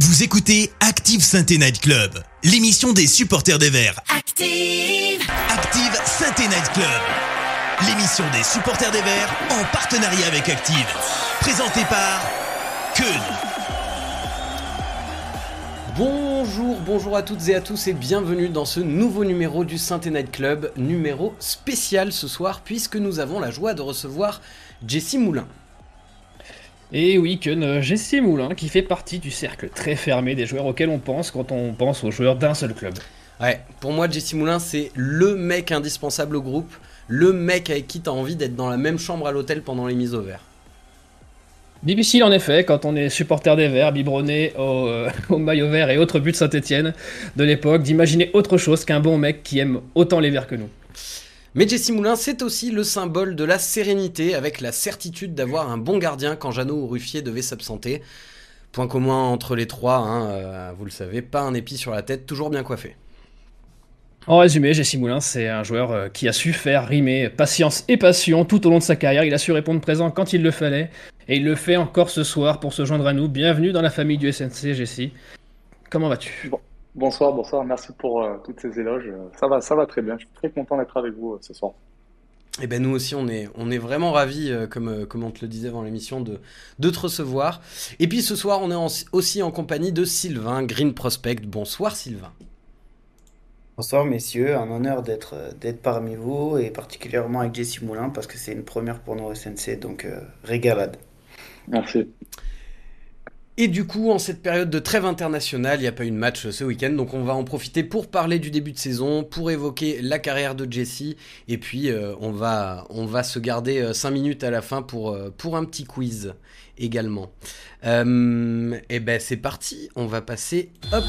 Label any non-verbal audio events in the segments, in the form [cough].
Vous écoutez Active Sainte Night Club, l'émission des supporters des Verts. Active Active Sainte Night Club, l'émission des supporters des Verts en partenariat avec Active. Présentée par Keun. Bonjour, bonjour à toutes et à tous et bienvenue dans ce nouveau numéro du Saint Night Club, numéro spécial ce soir puisque nous avons la joie de recevoir Jessie Moulin. Et oui, que Jessie Moulin qui fait partie du cercle très fermé des joueurs auxquels on pense quand on pense aux joueurs d'un seul club. Ouais, pour moi Jessie Moulin c'est le mec indispensable au groupe, le mec avec qui t'as envie d'être dans la même chambre à l'hôtel pendant les mises au vert. Difficile en effet quand on est supporter des Verts, biberonné au, euh, [laughs] au maillot vert et autres buts de Saint-Etienne de l'époque, d'imaginer autre chose qu'un bon mec qui aime autant les Verts que nous. Mais Jessie Moulin, c'est aussi le symbole de la sérénité, avec la certitude d'avoir un bon gardien quand Jeannot ou Ruffier devaient s'absenter. Point commun entre les trois, hein, euh, vous le savez, pas un épi sur la tête, toujours bien coiffé. En résumé, Jessie Moulin, c'est un joueur euh, qui a su faire rimer patience et passion tout au long de sa carrière. Il a su répondre présent quand il le fallait. Et il le fait encore ce soir pour se joindre à nous. Bienvenue dans la famille du SNC, Jessie. Comment vas-tu? Bon, Bonsoir, bonsoir. Merci pour euh, toutes ces éloges. Ça va, ça va très bien. Je suis très content d'être avec vous euh, ce soir. Et eh ben nous aussi, on est, on est vraiment ravis, euh, comme, euh, comme on te le disait avant l'émission, de, de te recevoir. Et puis ce soir, on est en- aussi en compagnie de Sylvain, Green Prospect. Bonsoir Sylvain. Bonsoir messieurs, un honneur d'être euh, d'être parmi vous et particulièrement avec Jessie Moulin parce que c'est une première pour nous au SNC, donc euh, régalade. Merci. Et du coup, en cette période de trêve internationale, il n'y a pas eu de match ce week-end, donc on va en profiter pour parler du début de saison, pour évoquer la carrière de Jesse, et puis euh, on, va, se garder 5 minutes à la fin pour, euh, un petit quiz également. Euh, et ben c'est parti, on va passer, hop,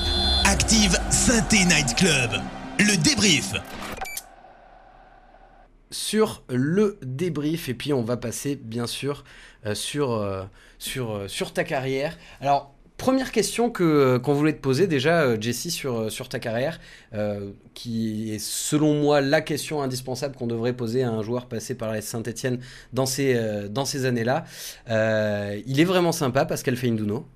Active Synthé Night Club, le débrief. Sur le débrief, et puis on va passer bien sûr euh, sur, euh, sur, euh, sur ta carrière. Alors, première question que qu'on voulait te poser déjà, Jessie, sur, sur ta carrière, qui est selon moi la question indispensable qu'on devrait poser à un joueur passé par la Saint-Etienne dans ces, dans ces années-là. Il est vraiment sympa, Pascal Feindouno. [laughs]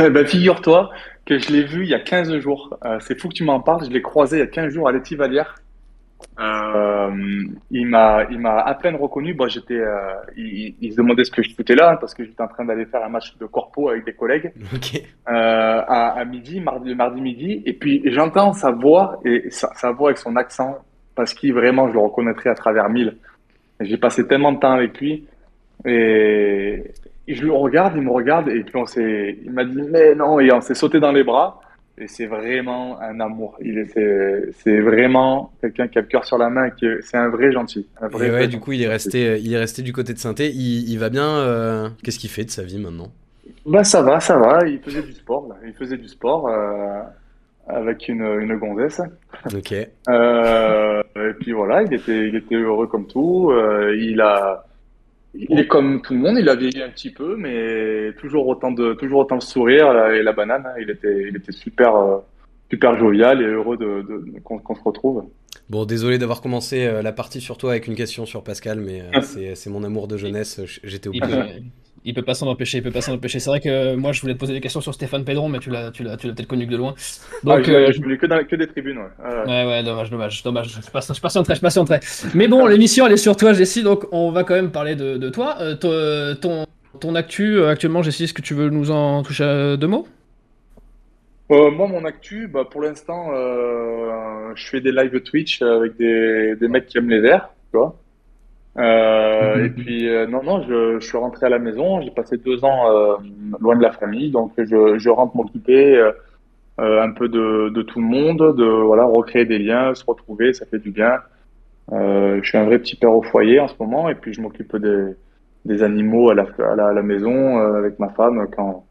Eh ben, figure-toi que je l'ai vu il y a 15 jours. C'est fou que tu m'en parles. Je l'ai croisé il y a 15 jours à l'Étivalière. Euh, il m'a, il m'a à peine reconnu. Bon, j'étais, euh, il, il se demandait ce que je foutais là, hein, parce que j'étais en train d'aller faire un match de corpo avec des collègues [laughs] Ok. euh, à, à midi, mardi, le mardi midi. Et puis j'entends sa voix et sa, sa voix avec son accent, parce qu'il vraiment, je le reconnaîtrais à travers mille. J'ai passé tellement de temps avec lui et, et je le regarde, il me regarde et puis on s'est, il m'a dit mais non et on s'est sauté dans les bras. Et c'est vraiment un amour. Il est, c'est, vraiment quelqu'un qui a le cœur sur la main. et Qui, est- c'est un vrai gentil. Un Et ouais, du coup, il est resté, il est resté du côté de Saint-Etienne. Il, il va bien. euh, Qu'est-ce qu'il fait de sa vie maintenant? Bah ça va, ça va. Il faisait du sport. Là. Il faisait du sport euh, avec une, une gonzesse. Ok. Euh, et puis voilà, il était, il était heureux comme tout. Euh, il a, il est comme tout le monde. Il a vieilli un petit peu, mais toujours autant de, toujours autant de sourire là, et la banane. hein. Il était, il était super, euh, super jovial et heureux de, de- qu'on se retrouve. Bon, désolé d'avoir commencé euh, la partie sur toi avec une question sur Pascal, mais euh, c'est c'est mon amour de jeunesse, j'étais peut, il peut pas s'en empêcher, il peut pas s'en empêcher. C'est vrai que moi je voulais te poser des questions sur Stéphane Pedron, mais tu l'as, tu l'as, tu l'as peut-être connu que de loin. Ah, Donc, je, euh, je voulais que, dans- que des tribunes. Ouais. Ouais, ouais. Ouais, ouais, dommage, dommage, dommage. Je passe, je patienterai, je patienterai. Mais bon, l'émission, elle est sur toi, Jessie, donc on va quand même parler de, de toi. Euh, to- ton, ton actu, euh, actuellement, Jessie, est-ce que tu veux nous en toucher euh, deux mots? Euh, moi, mon actu, bah, pour l'instant, euh, je fais des live Twitch avec des, des mecs qui aiment les verts, tu vois. Euh, Mhm. et puis, euh, non, non, je, je suis rentré à la maison, j'ai passé deux ans euh, loin de la famille, donc je, je rentre m'occuper un peu de, de tout le monde, de voilà, recréer des liens, se retrouver, ça fait du bien. Euh, je suis un vrai petit père au foyer en ce moment, et puis je m'occupe des, des animaux à la, à la, à la maison avec ma femme quand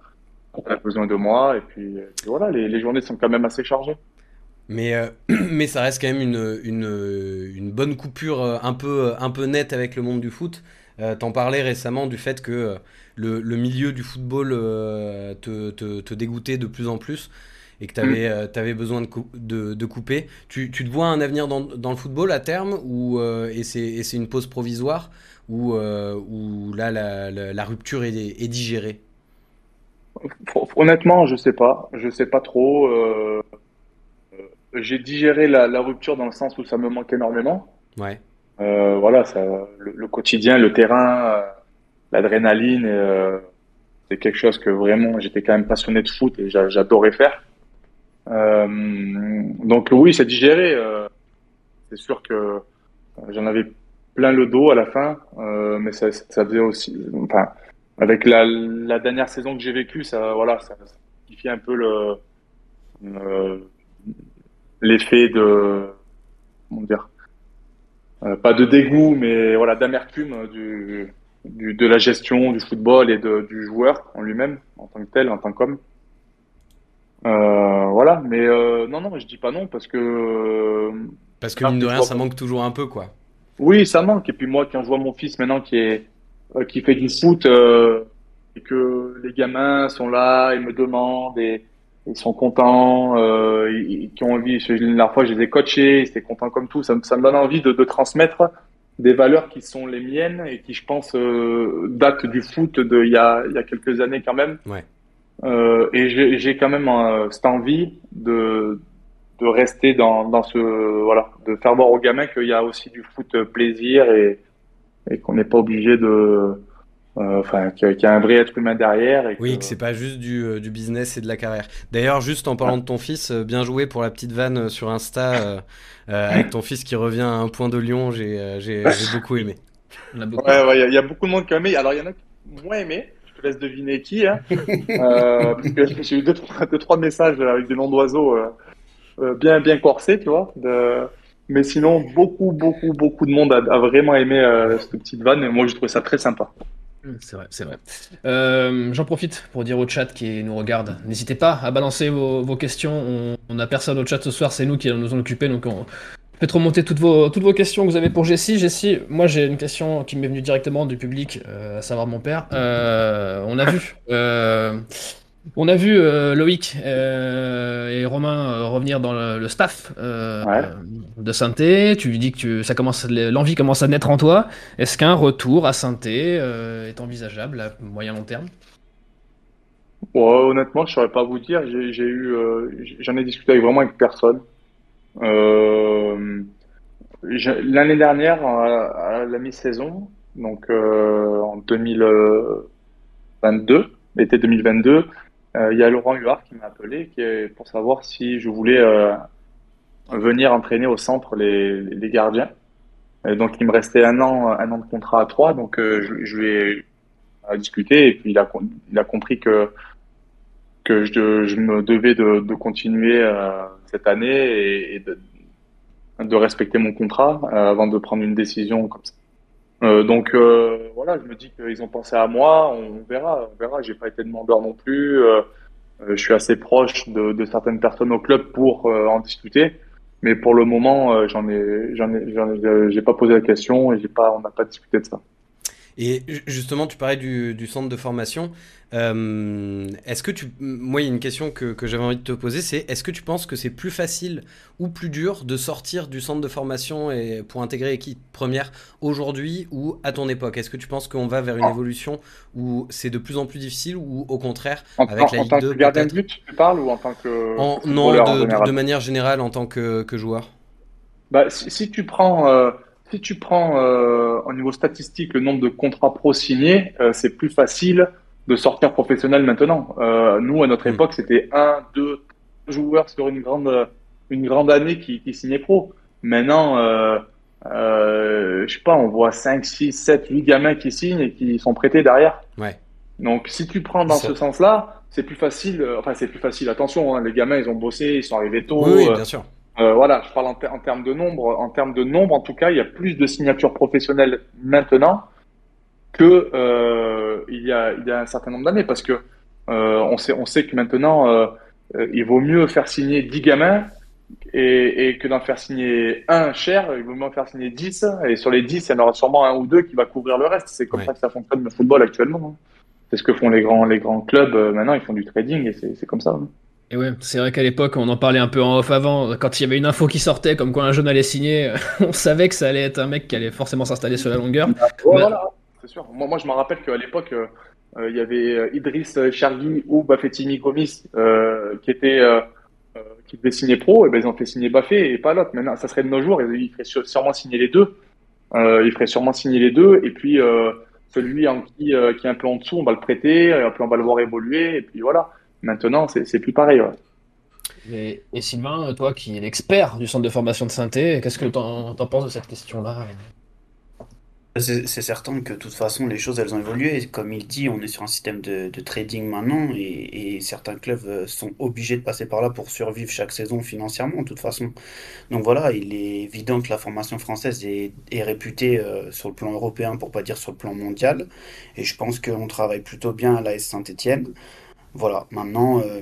quand elle a besoin de moi, et puis, euh, puis voilà, les, les journées sont quand même assez chargées. Mais, euh, [clears throat] mais ça reste quand même une, une, une bonne coupure euh, un peu, un peu nette avec le monde du foot. Euh, T'en parlais récemment du fait que euh, le, le milieu du football euh, te, te, te dégoûtait de plus en plus et que tu avais, avais besoin de, de, de couper. Tu, tu te vois un avenir dans, dans le football à terme ou, euh, et c'est une pause provisoire ou, euh, ou là la, la, la rupture est, est digérée? Honnêtement, je sais pas. Je sais pas trop. J'ai digéré la, la, rupture dans le sens où ça me manque énormément. Ouais. Euh, voilà, ça, le, le, quotidien, le terrain, euh, l'adrénaline, euh, c'est quelque chose que vraiment j'étais quand même passionné de foot et j'adorais faire. donc oui, c'est digéré. c'est sûr que j'en avais plein le dos à la fin, mais ça, ça faisait aussi. Enfin, avec la, la dernière saison que j'ai vécue, ça, voilà, ça, ça un peu le l'effet de comment dire euh, pas de dégoût, mais voilà, d'amertume du, du, de la gestion du football et de, du joueur en lui-même, en tant que tel, en tant qu'homme. Euh, voilà, mais euh, non, non, je dis pas non parce que. Parce que mine de rien, ça manque toujours un peu, quoi. Oui, ça manque. Et puis moi, quand je vois mon fils maintenant qui est qui fait du foot et que les gamins sont là, ils me demandent et ils sont contents, euh, ils, qui ont envie. La dernière fois, je les ai coachés, ils étaient contents comme tout. Ça, ça me donne envie de, de, transmettre des valeurs qui sont les miennes et qui, je pense, euh, datent du foot de il y y a quelques années quand même. Ouais. Euh, et j'ai quand même euh, cette envie de, de rester dans, dans ce voilà, de faire voir aux gamins qu'il y a aussi du foot plaisir et, et qu'on n'est pas obligé de enfin, qu'il y, a un vrai être humain derrière. Et oui, que, c'est pas juste du, euh, du, business et de la carrière. D'ailleurs, juste en parlant de ton fils, euh, bien joué pour la petite vanne sur Insta avec ton fils qui revient à un point de Lyon. J'ai [laughs] beaucoup aimé. Il ouais, y, a beaucoup de monde qui a aimé. Alors, il y en a qui moins aimé. Je te laisse deviner qui. Hein. [laughs] j'ai eu deux trois, deux, trois messages avec des noms d'oiseaux bien, bien corsés, tu vois. De... Mais sinon, beaucoup, beaucoup, beaucoup de monde a, a vraiment aimé cette petite vanne. Et moi, je trouvais ça très sympa. C'est vrai, c'est vrai. Euh, j'en profite pour dire au chat qui nous regarde, n'hésitez pas à balancer vos, questions. On, n'a personne au chat ce soir, c'est nous qui nous en occuper, donc on fait remonter toutes vos, toutes vos questions que vous avez pour Jessie. Jessie, moi j'ai une question qui m'est venue directement du public, euh, à savoir mon père. Euh, on a vu on a vu euh, Loïc euh, et Romain euh, revenir dans le, staff de Synthé. Tu lui dis que ça commence, l'envie commence à naître en toi. Est-ce qu'un retour à Synthé est envisageable à moyen long terme? Honnêtement, je ne saurais pas vous dire. J'ai eu, j'en ai discuté avec vraiment avec personne. L'année dernière, à la mi-saison, donc en 2022, l'été 2022, euh, il y a Laurent Huard qui m'a appelé pour savoir si je voulais euh, venir entraîner au centre les, gardiens. Donc il me restait un an, un an de contrat à trois, donc euh, je, lui ai discuté et puis il a, compris que je, me devais de, continuer cette année et, de, respecter mon contrat avant de prendre une décision comme ça. Euh, donc euh, voilà, je me dis qu'ils ont pensé à moi, on verra, on verra. J'ai pas été demandeur non plus. Euh, je suis assez proche de, de, certaines personnes au club pour en discuter, mais pour le moment, j'en ai, j'en ai, j'ai pas posé la question et j'ai pas, on n'a pas discuté de ça. Et justement, tu parlais du, du centre de formation. Euh, est-ce que tu. Moi, il y a une question que, que j'avais envie de te poser c'est est-ce que tu penses que c'est plus facile ou plus dur de sortir du centre de formation et pour intégrer l'équipe première aujourd'hui ou à ton époque? Est-ce que tu penses qu'on va vers une évolution où c'est de plus en plus difficile ou au contraire en, avec la Ligue en tant 2 que gardien de but, tu parles ou en tant que. En, non, de, de, manière générale en tant que, que joueur bah, si, si, tu prends. Euh, si tu prends euh, au niveau statistique le nombre de contrats pro signés, euh, c'est plus facile de sortir professionnel maintenant. Euh, nous, à notre hmm. époque, c'était un, deux joueurs sur une grande, une grande année qui, qui signaient pro. Maintenant, euh, euh, je sais pas, on voit 5, 6, 7, 8 gamins qui signent et qui sont prêtés derrière. Ouais. Donc, si tu prends dans ce sens-là, c'est plus facile. Enfin, c'est plus facile. Attention, hein, les gamins, ils ont bossé, ils sont arrivés tôt. Oui, oui bien sûr. Euh, voilà, je parle en, en, termes de nombre. En termes de nombre, en tout cas, il y a plus de signatures professionnelles maintenant que euh, il, y a, il y a un certain nombre d'années, parce que euh, on sait, on sait que maintenant, il vaut mieux faire signer 10 gamins et, et que d'en faire signer un cher, il vaut mieux en faire signer 10, et sur les 10, il y en aura sûrement un ou deux qui va couvrir le reste. C'est comme ouais. ça que ça fonctionne le football actuellement. Hein. C'est ce que font les grands, les grands clubs maintenant, ils font du trading et c'est comme ça. Hein. Et ouais, c'est vrai qu'à l'époque, on en parlait un peu en off avant, quand il y avait une info qui sortait, comme quoi un jeune allait signer, [laughs] on savait que ça allait être un mec qui allait forcément s'installer sur la longueur. Ouais, voilà, c'est sûr. Moi, moi je me rappelle qu'à l'époque, il y avait Idriss Chargui ou Bafetimi Gomis qui étaient qui devaient signer pro, et ben ils ont fait signer Baffé et pas l'autre. Maintenant, ça serait de nos jours, ils feraient sûrement signer les deux. ils feraient sûrement signer les deux, et puis celui en qui, qui est un peu en dessous, on va le prêter, et puis on va le voir évoluer, et puis voilà. Maintenant, c'est plus pareil. Ouais. Et, Sylvain, toi qui es l'expert du centre de formation de synthé, qu'est-ce que tu en, penses de cette question-là? C'est certain que de toute façon, les choses, elles ont évolué. Comme il dit, on est sur un système de, trading maintenant et, certains clubs euh, sont obligés de passer par là pour survivre chaque saison financièrement, de toute façon. Donc voilà, il est évident que la formation française est, réputée euh, sur le plan européen, pour pas dire sur le plan mondial. Et je pense qu'on travaille plutôt bien à l'AS Saint-Etienne. Voilà, maintenant, euh,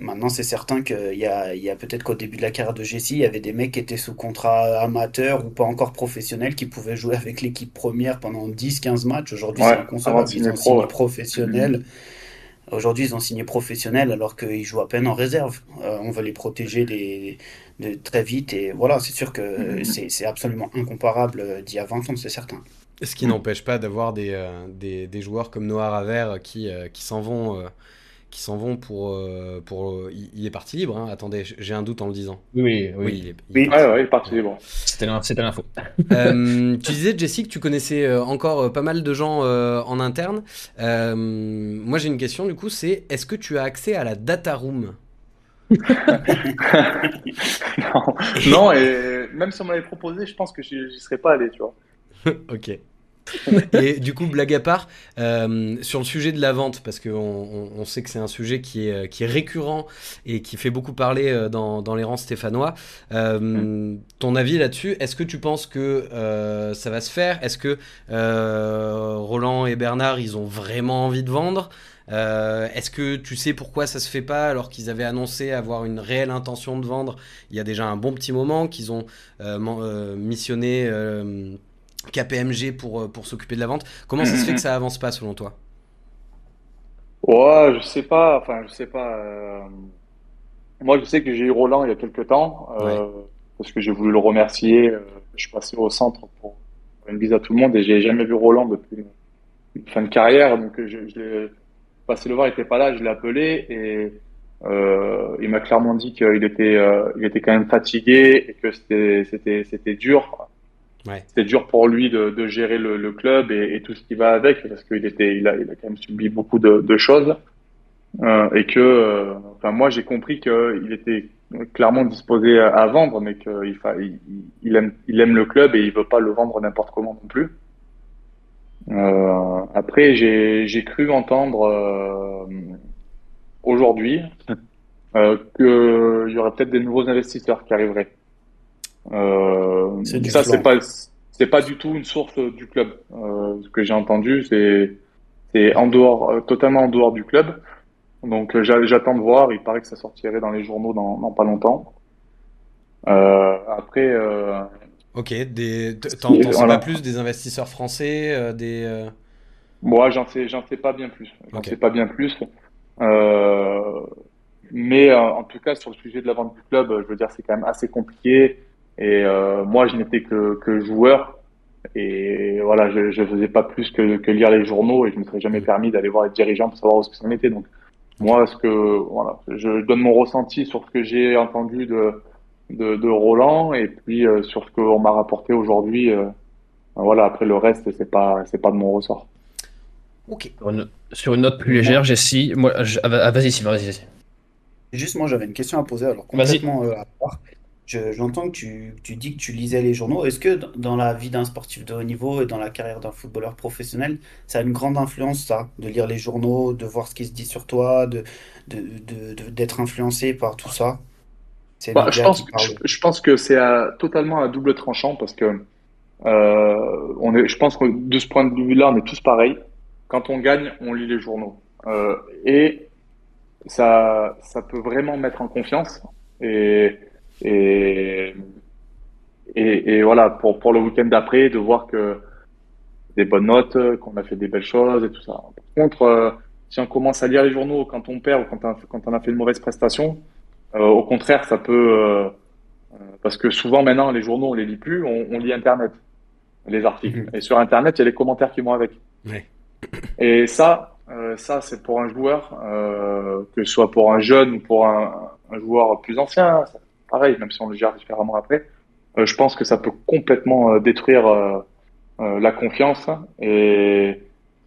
maintenant c'est certain qu'il y a, il y a peut-être qu'au début de la carrière de Jessie, il y avait des mecs qui étaient sous contrat amateur ou pas encore professionnels qui pouvaient jouer avec l'équipe première pendant 10-15 matchs. Aujourd'hui, c'est inconcevable. Ils ont signé professionnel. Aujourd'hui, ils ont signé professionnel alors qu'ils jouent à peine en réserve. Euh, on veut les protéger de, très vite. Et voilà, c'est sûr que mm-hmm. c'est absolument incomparable d'il y a 20 ans, c'est certain. Ce qui n'empêche pas d'avoir des, euh, des, des, joueurs comme Noah Ravert qui, qui s'en vont qui s'en vont pour. Euh, pour il, est parti libre, hein. attendez, j'ai un doute en le disant. Oui, oui. il est, il ouais, ouais, parti libre. C'était l'info. Euh, tu disais, Jessica, que tu connaissais euh, encore pas mal de gens en interne. moi, j'ai une question, du coup, c'est est-ce que tu as accès à la data room? [laughs] [laughs] Non, non, et même si on m'avait proposé, je pense que j'y serais pas allé, tu vois. ok. [laughs] et du coup, blague à part, euh, sur le sujet de la vente, parce qu'on on, sait que c'est un sujet qui est, est récurrent et qui fait beaucoup parler euh, dans, les rangs stéphanois, euh, ton avis là-dessus, est-ce que tu penses que ça va se faire? Est-ce que Roland et Bernard, ils ont vraiment envie de vendre? Est-ce que tu sais pourquoi ça se fait pas alors qu'ils avaient annoncé avoir une réelle intention de vendre il y a déjà un bon petit moment qu'ils ont missionné KPMG pour, euh, pour s'occuper de la vente. Comment ça se fait que ça avance pas selon toi? Ouais, je sais pas. Enfin, je sais pas. Euh, moi, je sais que j'ai eu Roland il y a quelques temps euh, parce que j'ai voulu le remercier. Je suis passé au centre pour une bise à tout le monde et j'ai jamais vu Roland depuis une fin de carrière. Donc, je, je l'ai passé le voir, il était pas là, je l'ai appelé et il m'a clairement dit qu'il était, il était quand même fatigué et que c'était, c'était, c'était dur Ouais. C'était dur pour lui de, gérer le, club et, tout ce qui va avec parce qu'il était, il a, quand même subi beaucoup de, choses euh, et que, euh, enfin moi j'ai compris qu'il était clairement disposé à, vendre, mais qu'il il, il, aime, il aime le club et il veut pas le vendre n'importe comment non plus. Euh, après j'ai, cru entendre aujourd'hui qu'il y aurait peut-être des nouveaux investisseurs qui arriveraient. Euh, ça, c'est pas, c'est pas du tout une source du club. Euh, ce que j'ai entendu, c'est, c'est en dehors, euh, totalement en dehors du club. Donc euh, j'attends de voir. Il paraît que ça sortirait dans les journaux dans, dans pas longtemps. Euh, après. Euh, ok. Des, t'en, sais pas plus des investisseurs français, des. Moi, j'en sais, j'en sais pas bien plus. J'en sais pas bien plus. mais en tout cas, sur le sujet de la vente du club, je veux dire, c'est quand même assez compliqué. Et euh, moi, je n'étais que, que joueur. Et voilà, je ne faisais pas plus que, que, lire les journaux et je ne me serais jamais permis d'aller voir les dirigeants pour savoir où ce en était. Donc, moi, ce que, voilà, je donne mon ressenti sur ce que j'ai entendu de, de, de, Roland et puis euh, sur ce qu'on m'a rapporté aujourd'hui. Euh, voilà, après le reste, c'est pas, c'est pas de mon ressort. Ok. Sur une, note plus légère, Jessie, moi, ah, bah, vas-y, vas-y. Juste, moi, j'avais une question à poser, alors complètement à part. J'entends que tu, tu, dis que tu lisais les journaux. Est-ce que dans la vie d'un sportif de haut niveau et dans la carrière d'un footballeur professionnel, ça a une grande influence, ça, de lire les journaux, de voir ce qui se dit sur toi, de, d'être de, influencé par tout ça? Bah, je, pense, je, pense que c'est totalement à double tranchant parce que euh, on est, je pense que de ce point de vue-là, on est tous pareils. Quand on gagne, on lit les journaux. Euh, et ça, ça peut vraiment mettre en confiance. Et et, et, et, voilà, pour, pour le week-end d'après, de voir que des bonnes notes, qu'on a fait des belles choses et tout ça. Par contre, euh, si on commence à lire les journaux quand on perd ou quand on, quand on a fait une mauvaise prestation, euh, au contraire, ça peut... Euh, parce que souvent maintenant, les journaux, on les lit plus, on, on lit Internet, les articles. Mhm. Et sur Internet, il y a les commentaires qui vont avec. Et ça, ça, c'est pour un joueur, que ce soit pour un jeune ou pour un, un joueur plus ancien, pareil, même si on le gère différemment après. Euh, je pense que ça peut complètement euh, détruire euh, la confiance et,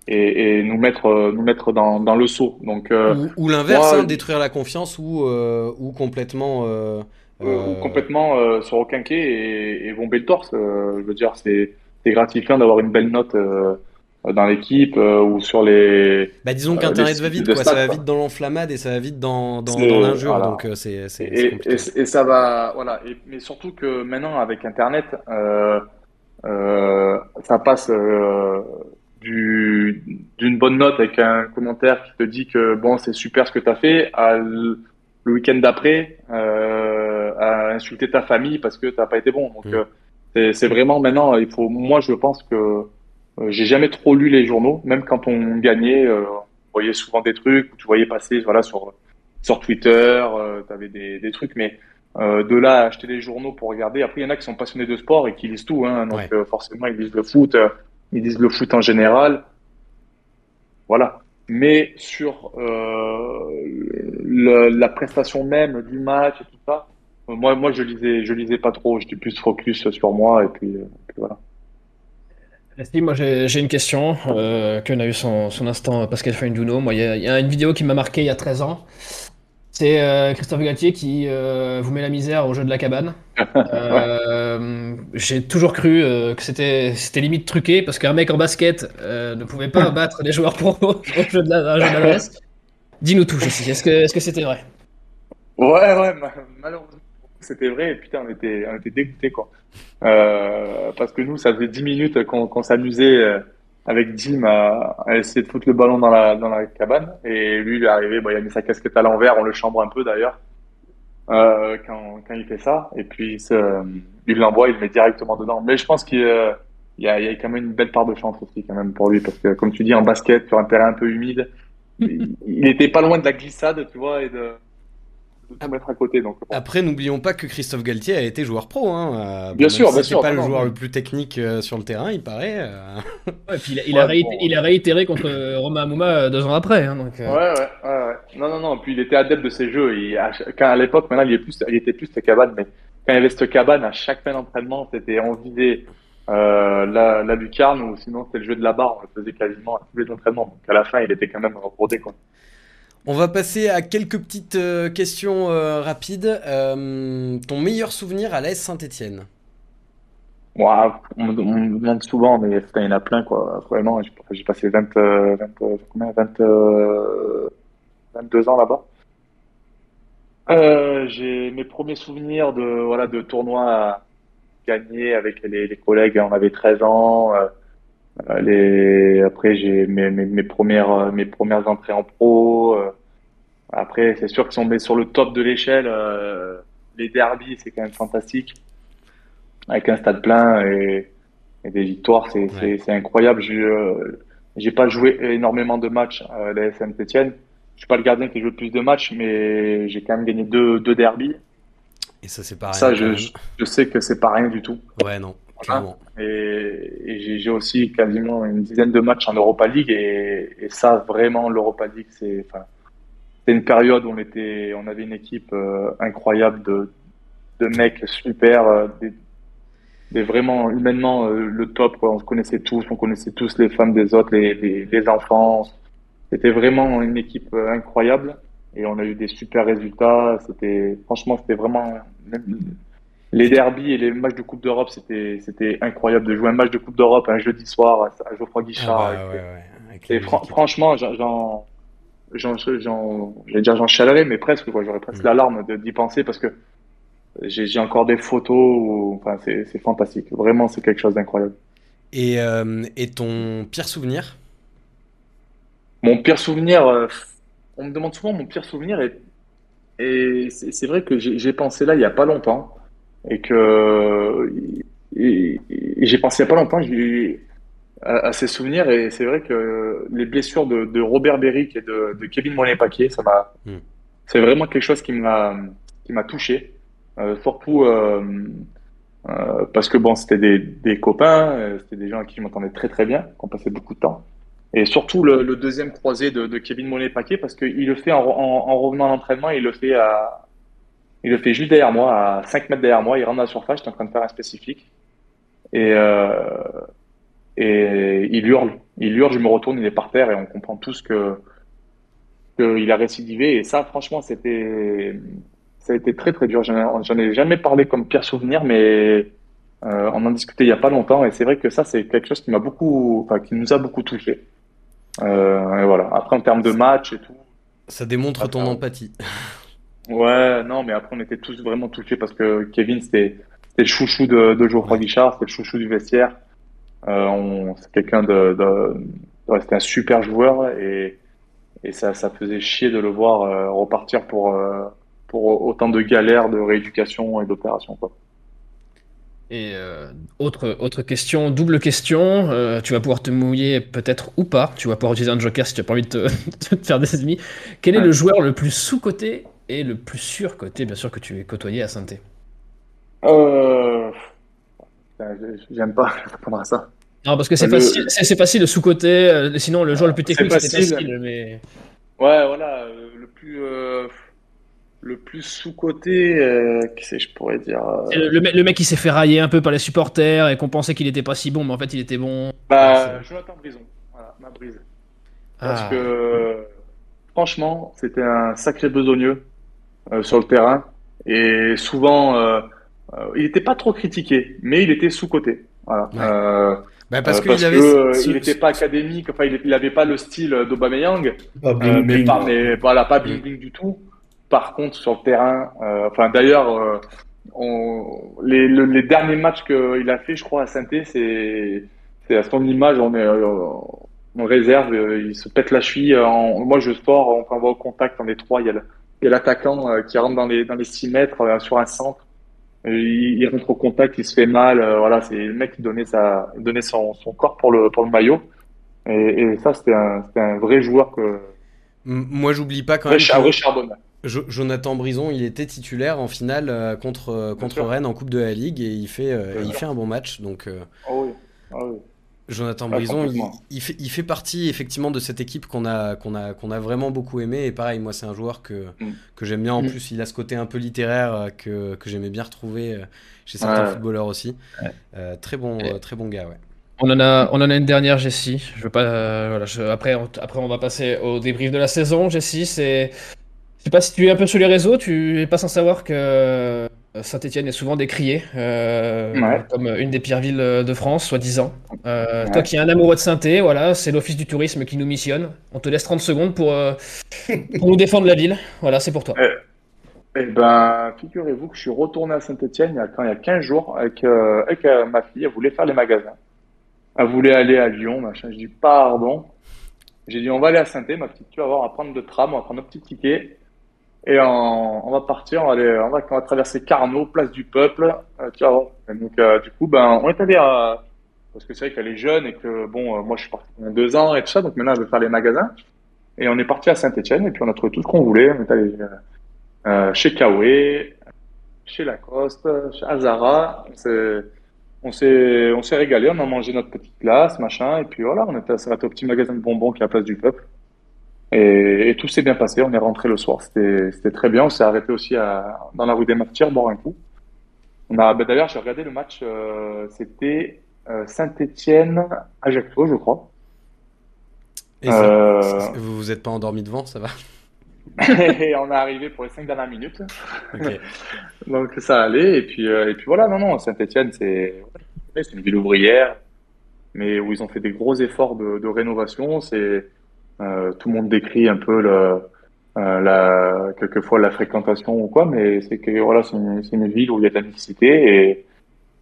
et, et nous mettre, nous mettre dans, dans le saut. Donc, ou, ou l'inverse, hein, détruire la confiance ou, ou complètement. euh, complètement se requinquer et, et bomber le torse. Je veux dire, c'est c'est gratifiant d'avoir une belle note dans l'équipe euh, ou sur les. Bah, disons Euh, qu'Internet va vite, quoi. stats, ça va quoi. vite dans l'enflammade et ça va vite dans, dans, l'injure, voilà. donc euh, c'est Et, et, et ça va, voilà. Et, mais surtout que maintenant, avec Internet, euh, euh, ça passe euh, du, d'une bonne note avec un commentaire qui te dit que bon, c'est super ce que tu as fait, à le, week-end d'après, euh, à insulter ta famille parce que t'as pas été bon. Donc, Mm. euh, c'est, vraiment maintenant, il faut, moi, je pense que euh, j'ai jamais trop lu les journaux, même quand on gagnait, euh, on voyait souvent des trucs, tu voyais passer, voilà, sur, sur Twitter, euh, tu avais des, des trucs, mais euh, de là à acheter les journaux pour regarder. Après, il y en a qui sont passionnés de sport et qui lisent tout, hein, donc Ouais. euh, forcément, ils lisent le foot, euh, ils lisent le foot en général. Voilà. Mais sur euh, le- la prestation même du match et tout ça, euh, moi, moi, je lisais, je lisais pas trop. J'étais plus focus sur moi et puis, euh, puis voilà. Si, moi j'ai une question, euh, qu'on a eu son, son instant Pascal Feinduno. Moi, il y, a- il y a une vidéo qui m'a marqué il y a 13 ans. C'est euh, Christophe Galtier qui euh, vous met la misère au jeu de la cabane. [laughs] Euh, j'ai toujours cru euh, que c'était limite truqué parce qu'un mec en basket euh, ne pouvait pas [laughs] battre des joueurs pro au jeu de la, jeu. [laughs] Dis-nous tout, Jessie. Est-ce que que c'était vrai? Ouais, ouais, ma- malheureusement, c'était vrai. Et putain, on était, on était dégoûtés, quoi. Euh, parce que nous, ça faisait 10 minutes qu'on s'amusait euh, avec Jim à, à essayer de foutre le ballon dans la, dans la cabane. Et lui, il est arrivé, bon, il a mis sa casquette à l'envers, on le chambre un peu d'ailleurs, euh, quand, quand il fait ça. Et puis, il l'envoie, il le met directement dedans. Mais je pense qu'il euh, il y a, il y a quand même une belle part de chance aussi, quand même, pour lui. Parce que, comme tu dis, en basket, sur un terrain un peu humide, [laughs] il il était pas loin de la glissade, tu vois, et de, de tout mettre à côté. Donc, bon. Après, n'oublions pas que Christophe Galtier a été joueur pro. Hein. euh, Bien sûr, si bien c'est sûr, pas non, le joueur le plus technique euh, sur le terrain, il paraît. euh. [laughs] Ouais, et puis il a, il Ouais, a réité- bon. il a réitéré contre euh, Romain Amouma deux ans après. hein, donc, euh, Ouais, ouais, ouais, ouais. Non, non, non. Puis il était adepte de ces jeux. Il, à, quand, à l'époque, maintenant, il, est plus, il était plus cette cabane, mais quand il y avait cette cabane, à chaque fin d'entraînement, c'était on visait euh, la, la lucarne ou sinon c'était le jeu de la barre. On le faisait quasiment à tous les entraînements. Donc à la fin, il était quand même rodé, quoi. On va passer à quelques petites euh, questions euh, rapides. Euh, ton meilleur souvenir à l'AS Saint-Etienne Moi, on, me- on me demande souvent, mais putain, il y en a plein, quoi. Vraiment, j'ai passé 20, euh, 20, euh, combien, 20, euh, 22 ans là-bas. Euh, j'ai mes premiers souvenirs de, voilà, de tournois gagnés avec les, les collègues, on avait 13 ans. Les, après, j'ai mes, mes, mes premières, euh, mes premières entrées en pro. euh. Après, c'est sûr que si on met sur le top de l'échelle, euh, les derbies, c'est quand même fantastique. Avec un stade plein et, et des victoires, c'est, Ouais. incroyable. J'ai, euh, j'ai pas joué énormément de matchs à la Saint-Etienne. Je suis pas le gardien qui joue le plus de matchs, mais j'ai quand même gagné deux, deux derbies. Et ça, c'est. Ça, quand je, même. je, je sais que c'est pas rien du tout. Ouais, non, Voilà. clairement. Et, et j'ai aussi quasiment une dizaine de matchs en Europa League et, et ça vraiment l'Europa League c'est une période où on était on avait une équipe euh, incroyable de de mecs super euh, des, des vraiment humainement euh, le top quoi on se connaissait tous on connaissait tous les femmes des autres les les, les enfants c'était vraiment une équipe incroyable et on a eu des super résultats c'était franchement c'était vraiment les derbies et les matchs de Coupe d'Europe, c'était c'était incroyable de jouer un match de Coupe d'Europe un jeudi soir à Geoffroy Ah Guichard. bah, avec- ouais, ouais, avec et les fran- équipes. franchement, j'en j'allais dire j'en chialerais, mais presque. J'aurais presque Mm. la larme de- d'y penser parce que j'ai encore des photos. Où, enfin, c'est fantastique. Vraiment, c'est quelque chose d'incroyable. Et, euh, et ton pire souvenir? Mon pire souvenir, euh, on me demande souvent mon pire souvenir et, et c'est vrai que j'ai j'ai pensé là il y a pas longtemps et que et- et j'ai pensé il y a pas longtemps à, à ces souvenirs et c'est vrai que les blessures de, de Robert Beric et de, de Kevin Monet-Paquet, ça m'a, Mm. c'est vraiment quelque chose qui m'a qui m'a touché, Euh, surtout euh, euh, parce que bon c'était des, des copains, euh, c'était des gens à qui je m'entendais très très bien, qu'on passait beaucoup de temps. Et surtout le, deuxième croisé de, Kevin Monet-Paquet, parce qu'il le fait en, revenant à l'entraînement, il le fait à, il le fait juste derrière moi, à 5 mètres derrière moi, il rentre dans la surface, j'étais en train de faire un spécifique. Et, euh, et il hurle, il hurle, je me retourne, il est par terre et on comprend tous que qu'il a récidivé. Et ça, franchement, c'était, ça a été très très dur. J'en ai jamais parlé comme pire souvenir, mais euh, on en discutait il y a pas longtemps. Et c'est vrai que ça, c'est quelque chose qui m'a beaucoup, enfin, qui nous a beaucoup touché. Euh, et voilà. Après, en termes de match et tout. Ça démontre ton empathie. [laughs] Ouais, non, mais après, on était tous vraiment touchés parce que Kevin, c'était le chouchou de, de Geoffroy Guichard, c'était le chouchou du vestiaire. Euh, c'est quelqu'un de, de, c'était un super joueur et, et ça, ça faisait chier de le voir euh, repartir pour, euh, pour autant de galères de rééducation et d'opération. Quoi. Et euh, autre, autre question, double question, euh, tu vas pouvoir te mouiller peut-être ou pas, tu vas pouvoir utiliser un joker si tu n'as pas envie [laughs] de te, faire des ennemis. Quel est le joueur le plus sous-coté et le plus sur-coté, bien sûr, que tu es côtoyé à saint euh... J'aime pas [laughs] répondre à ça. Non, parce que c'est facile, c'est facile le sous-côté, euh, sinon le joueur le plus technique c'est facile, mais... Ouais, voilà, le plus le plus sous-côté, euh, je pourrais dire. Euh, le, le, mec qui s'est fait railler un peu par les supporters et qu'on pensait qu'il était pas si bon, mais en fait il était bon. Bah, Jonathan Brison, voilà, ma brise. Parce ah. que, franchement, c'était un sacré besogneux euh, sur le terrain. Et souvent, euh, il n'était pas trop critiqué, mais il était sous-côté. Voilà. Bah parce, qu'il avait... n'était pas académique, enfin, il n'avait pas le style d'Aubameyang, mais, pas, mais voilà, pas bling bling du tout. Par contre, sur le terrain, euh, enfin d'ailleurs, euh, les, les, derniers matchs qu'il a fait, je crois, à saint c'est c'est à son image, on est euh, on réserve, il se pète la cheville. En, moi, je sors, on va au contact, on est trois. Il y a l'attaquant qui rentre dans les dans les 6 mètres sur un centre. Il, il, rentre au contact, il se fait mal. voilà, c'est le mec qui donnait sa donnait son, son corps pour le pour le maillot. Et, et ça, c'était un, un vrai joueur que. Moi, j'oublie pas quand même. Un vrai charbonneur. Jonathan Brison, il était titulaire en finale euh, contre, euh, contre Rennes en Coupe de la Ligue et il fait, euh, il fait un bon match. Donc, ah oui. Ah oui. Jonathan ah, Brison, il, fait, il fait partie effectivement de cette équipe qu'on a, qu'on a, qu'on a vraiment beaucoup aimé. Et pareil, moi, c'est un joueur que, mm. que j'aime bien. En mm. plus, il a ce côté un peu littéraire que, que j'aimais bien retrouver chez certains footballeurs aussi. très, bon, très bon gars, ouais. On en a, on en a une dernière, Jessie. Je veux pas, voilà, après, on, après, on va passer au débrief de la saison. Jessie, c'est sais pas si tu es un peu sur les réseaux, tu es pas sans savoir que euh, Saint-Etienne est souvent décrié euh, comme une des pires villes de France, soi-disant. Euh, toi qui es un amoureux de saint voilà, c'est l'Office du tourisme qui nous missionne. On te laisse 30 secondes pour, [laughs] pour nous défendre la ville. Voilà, c'est pour toi. Eh ben, figurez-vous que je suis retourné à Saint-Etienne il, il y a 15 jours avec, avec ma fille. Elle voulait faire les magasins. Elle voulait aller à Lyon, machin. Je dis pardon. J'ai dit on va aller à saint ma petite. Tu vas voir, on va prendre le tram, on va prendre notre petit ticket. Et on, va partir, on va, on, va, traverser Carnot, place du peuple. Euh, tu vois, donc, euh, du coup, ben, on est allé à. Parce que c'est vrai qu'elle est jeune et que, bon, euh, moi, je suis parti pendant deux ans et tout ça. Donc maintenant, elle veut faire les magasins. Et on est parti à Saint-Etienne et puis on a trouvé tout ce qu'on voulait. On est allé euh, chez Kawe, chez Lacoste, chez Azara. On s'est, régalé, on a mangé notre petite glace, machin. Et puis voilà, on était arrêté au petit magasin de bonbons qui est à la place du peuple. Et, tout s'est bien passé. On est rentré le soir. C'était très bien. On s'est arrêté aussi à, dans la rue des Martyrs, boire un coup. On a, ben D'ailleurs, j'ai regardé le match. Euh, C'était euh, Saint-Étienne, Ajaccio, je crois. Et euh... vous vous êtes pas endormi devant, ça va [laughs] Et on est arrivé pour les cinq dernières minutes. [laughs] Donc ça allait. Et puis, euh, et puis voilà, non, non, Saint-Étienne, c'est une ville ouvrière, mais où ils ont fait des gros efforts de, de rénovation. C'est euh, tout le monde décrit un peu le, euh, la, quelquefois la fréquentation ou quoi, mais c'est que voilà, c'est une, une, ville où il y a de la mixité et,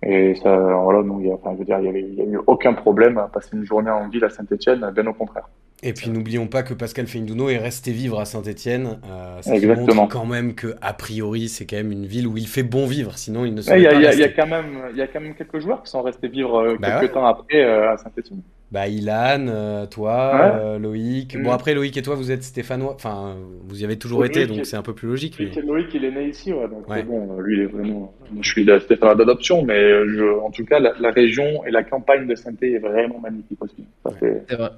et ça, voilà, donc il y a, enfin, je veux dire, il y, a, eu aucun problème à passer une journée en ville à Saint-Etienne, bien au contraire. Et puis n'oublions pas que Pascal Feindouno est resté vivre à Saint-Etienne. Euh, Exactement. quand même que a priori c'est quand même une ville où il fait bon vivre, sinon il ne serait même, il y a quand même quelques joueurs qui sont restés vivre euh, bah quelques temps après à Saint-Etienne. Bah, Ilan, euh, toi, euh, Loïc. Bon, mm. après, Loïc et toi, vous êtes stéphanois. Enfin, vous y avez toujours été, donc c'est un peu plus logique. Loïc, il est né ici, ouais, donc bon, lui, il est vraiment. Je suis stéphanois d'adoption, mais je... en tout cas, la, région et la campagne de saint est vraiment magnifique aussi.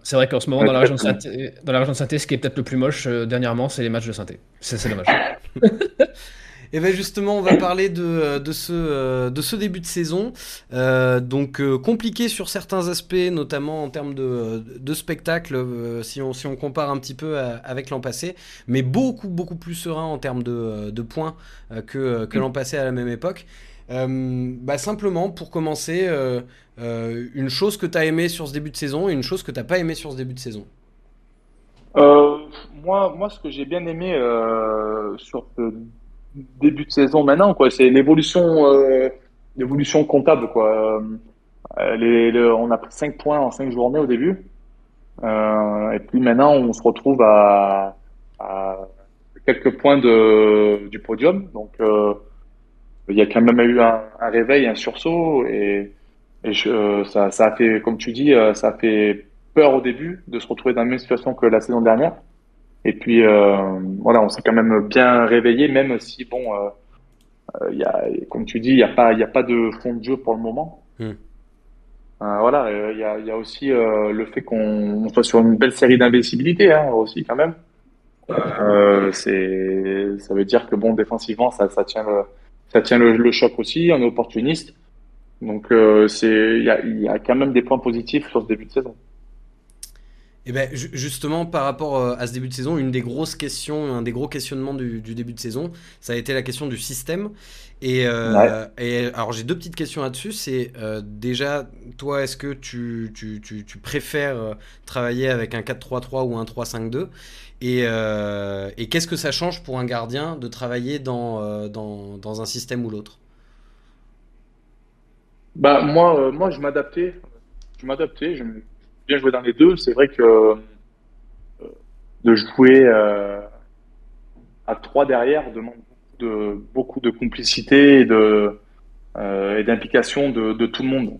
C'est vrai, qu'en ce moment, dans la, région de saint dans la région de ce qui est peut-être le plus moche euh, dernièrement, c'est les matchs de saint [laughs] C'est dommage. [laughs] Et eh bien justement, on va parler de, euh, de, ce, euh, de ce début de saison. Euh, donc compliqué sur certains aspects, notamment en termes de, de spectacle, si, on, si on compare un petit peu avec l'an passé, mais beaucoup, beaucoup plus serein en termes de, de points que, que l'an passé à la même époque. bah simplement, pour commencer, une chose que tu as aimé sur ce début de saison et une chose que tu n'as pas aimé sur ce début de saison. moi, moi, ce que j'ai bien aimé sur ce début de saison maintenant, quoi. C'est l'évolution, euh, l'évolution comptable, quoi. Euh, on a pris 5 points en 5 journées au début. Euh, et puis maintenant, on se retrouve à, quelques points de, du podium. Donc, il y a quand même eu un, réveil, un sursaut. Et, ça a fait, comme tu dis, ça a fait peur au début de se retrouver dans la même situation que la saison dernière. Et puis euh, voilà, on s'est quand même bien réveillé, même si bon, euh, euh, il y a, comme tu dis, il n'y a pas, il a pas de fond de jeu pour le moment. Hmm. voilà, il y a, y, a, aussi le fait qu'on soit sur une belle série d'investibilité hein, aussi quand même. c'est, ça veut dire que bon, défensivement, ça, ça tient le, ça tient le, choc aussi. On est opportuniste. Donc c'est, il y a, y a quand même des points positifs sur ce début de saison. Et eh ben, justement, par rapport euh, à ce début de saison, une des grosses questions, un des gros questionnements du, début de saison, ça a été la question du système. Et, euh, et alors, j'ai deux petites questions là-dessus. C'est euh, déjà, toi, est-ce que tu, tu, tu, tu, préfères travailler avec un 4-3-3 ou un 3-5-2 Et, et qu'est-ce que ça change pour un gardien de travailler dans, dans, dans un système ou l'autre? Bah, moi, moi, je m'adaptais. Je m'adaptais. Je bien joué dans les deux. C'est vrai que euh, de jouer euh, à trois derrière demande de, beaucoup de complicité et de euh, et d'implication de, tout le monde.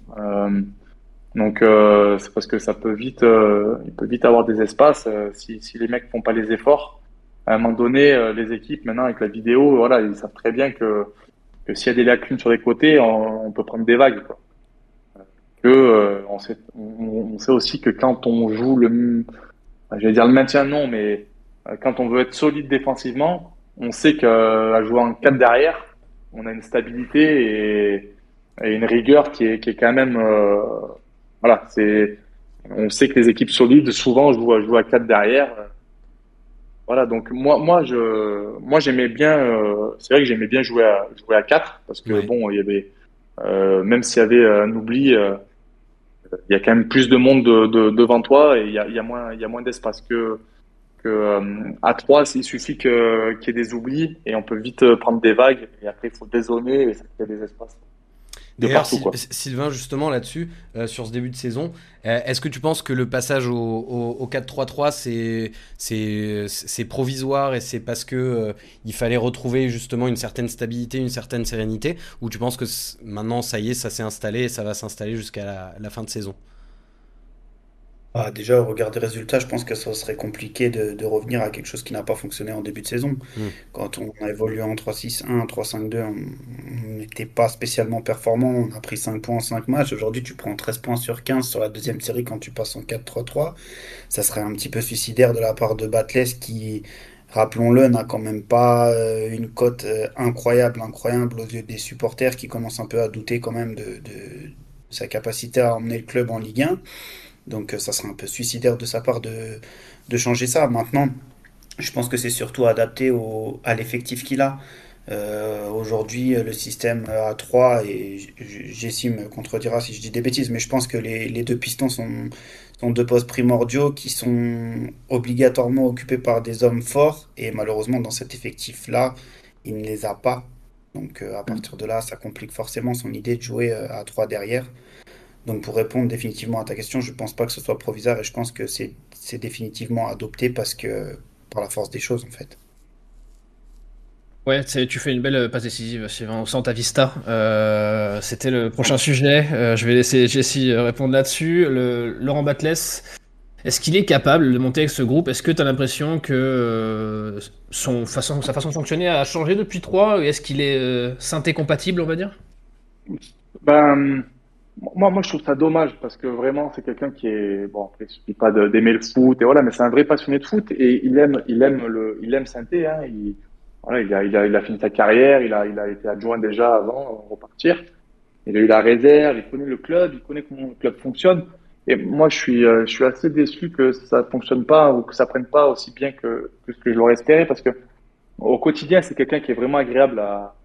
donc c'est parce que ça peut vite, il peut vite avoir des espaces si, les mecs font pas les efforts. À un moment donné, les équipes maintenant avec la vidéo, voilà, ils savent très bien que, s'il y a des lacunes sur les côtés, on, peut prendre des vagues. Euh, on, sait, on, sait, aussi que quand on joue le, je vais dire le maintien non, mais euh, quand on veut être solide défensivement, on sait qu'à jouer en 4 derrière, on a une stabilité et, une rigueur qui est, qui est quand même, euh, voilà, c'est, on sait que les équipes solides souvent jouent, jouent à 4 derrière. Voilà, donc moi, moi, je, moi, j'aimais bien. c'est vrai que j'aimais bien jouer à jouer à 4 parce que bon, il y avait, même s'il y avait un oubli, il y a quand même plus de monde devant toi et il y a, moins, a moins d'espace que, que euh, à 3, il suffit qu'il y ait des oublis et on peut vite euh, prendre des vagues et après il faut dézoner et ça crée des espaces. D'ailleurs, Sylvain, justement là-dessus, euh, sur ce début de saison, euh, est-ce que tu penses que le passage au, 4-3-3, c'est provisoire et c'est parce que euh, il fallait retrouver justement une certaine stabilité, une certaine sérénité, ou tu penses que maintenant ça y est, ça s'est installé et ça va s'installer jusqu'à la fin de saison? Ah, déjà, au regard des résultats, je pense que ça serait compliqué de, revenir à quelque chose qui n'a pas fonctionné en début de saison. Hmm. Quand on a évolué en 3-6-1, 3-5-2, on n'était pas spécialement performant. On a pris 5 points en 5 matchs. Aujourd'hui, tu prends 13 points sur 15 sur la deuxième série quand tu passes en 4-3-3. Ça serait un petit peu suicidaire de la part de Batless qui, rappelons-le, n'a quand même pas euh, une cote euh, incroyable, incroyable aux yeux des supporters qui commencent un peu à douter quand même de, de sa capacité à emmener le club en Ligue 1. Donc euh, ça serait un peu suicidaire de sa part de, de changer ça. Maintenant, je pense que c'est surtout adapté au, à l'effectif qu'il a. Euh, Aujourd'hui, le système a 3, et Jessie me contredira si je dis des bêtises, mais je pense que les, les deux pistons sont, sont, deux postes primordiaux qui sont obligatoirement occupés par des hommes forts, et malheureusement, dans cet effectif-là, il ne les a pas. Donc euh, à partir de là, ça complique forcément son idée de jouer à 3 derrière. Donc pour répondre définitivement à ta question, je ne pense pas que ce soit provisoire et je pense que c'est définitivement adopté parce que par la force des choses en fait. Ouais, tu fais une belle passe décisive, Sylvain. On sent ta vista. Euh, C'était le prochain sujet. Euh, je vais laisser Jessie répondre là-dessus. Laurent Batles, est-ce qu'il est capable de monter avec ce groupe? Est-ce que tu as l'impression que euh, son façon, sa façon de fonctionner a changé depuis 3 Est-ce qu'il est, euh, synthé compatible, on va dire? Ben, moi, moi, je trouve ça dommage parce que vraiment, c'est quelqu'un qui est bon. il suffit pas d'aimer le foot et voilà, mais c'est un vrai passionné de foot et il aime, il aime le, il aime synthé. Hein, il, voilà, il a, il a, il a fini sa carrière, il a, il a été adjoint déjà avant de repartir. Il a eu la réserve, il connaît le club, il connaît comment le club fonctionne. Et moi, je suis, euh, je suis assez déçu que ça fonctionne pas ou que ça prenne pas aussi bien que, que ce que je l'aurais espéré parce que au quotidien, c'est quelqu'un qui est vraiment agréable à,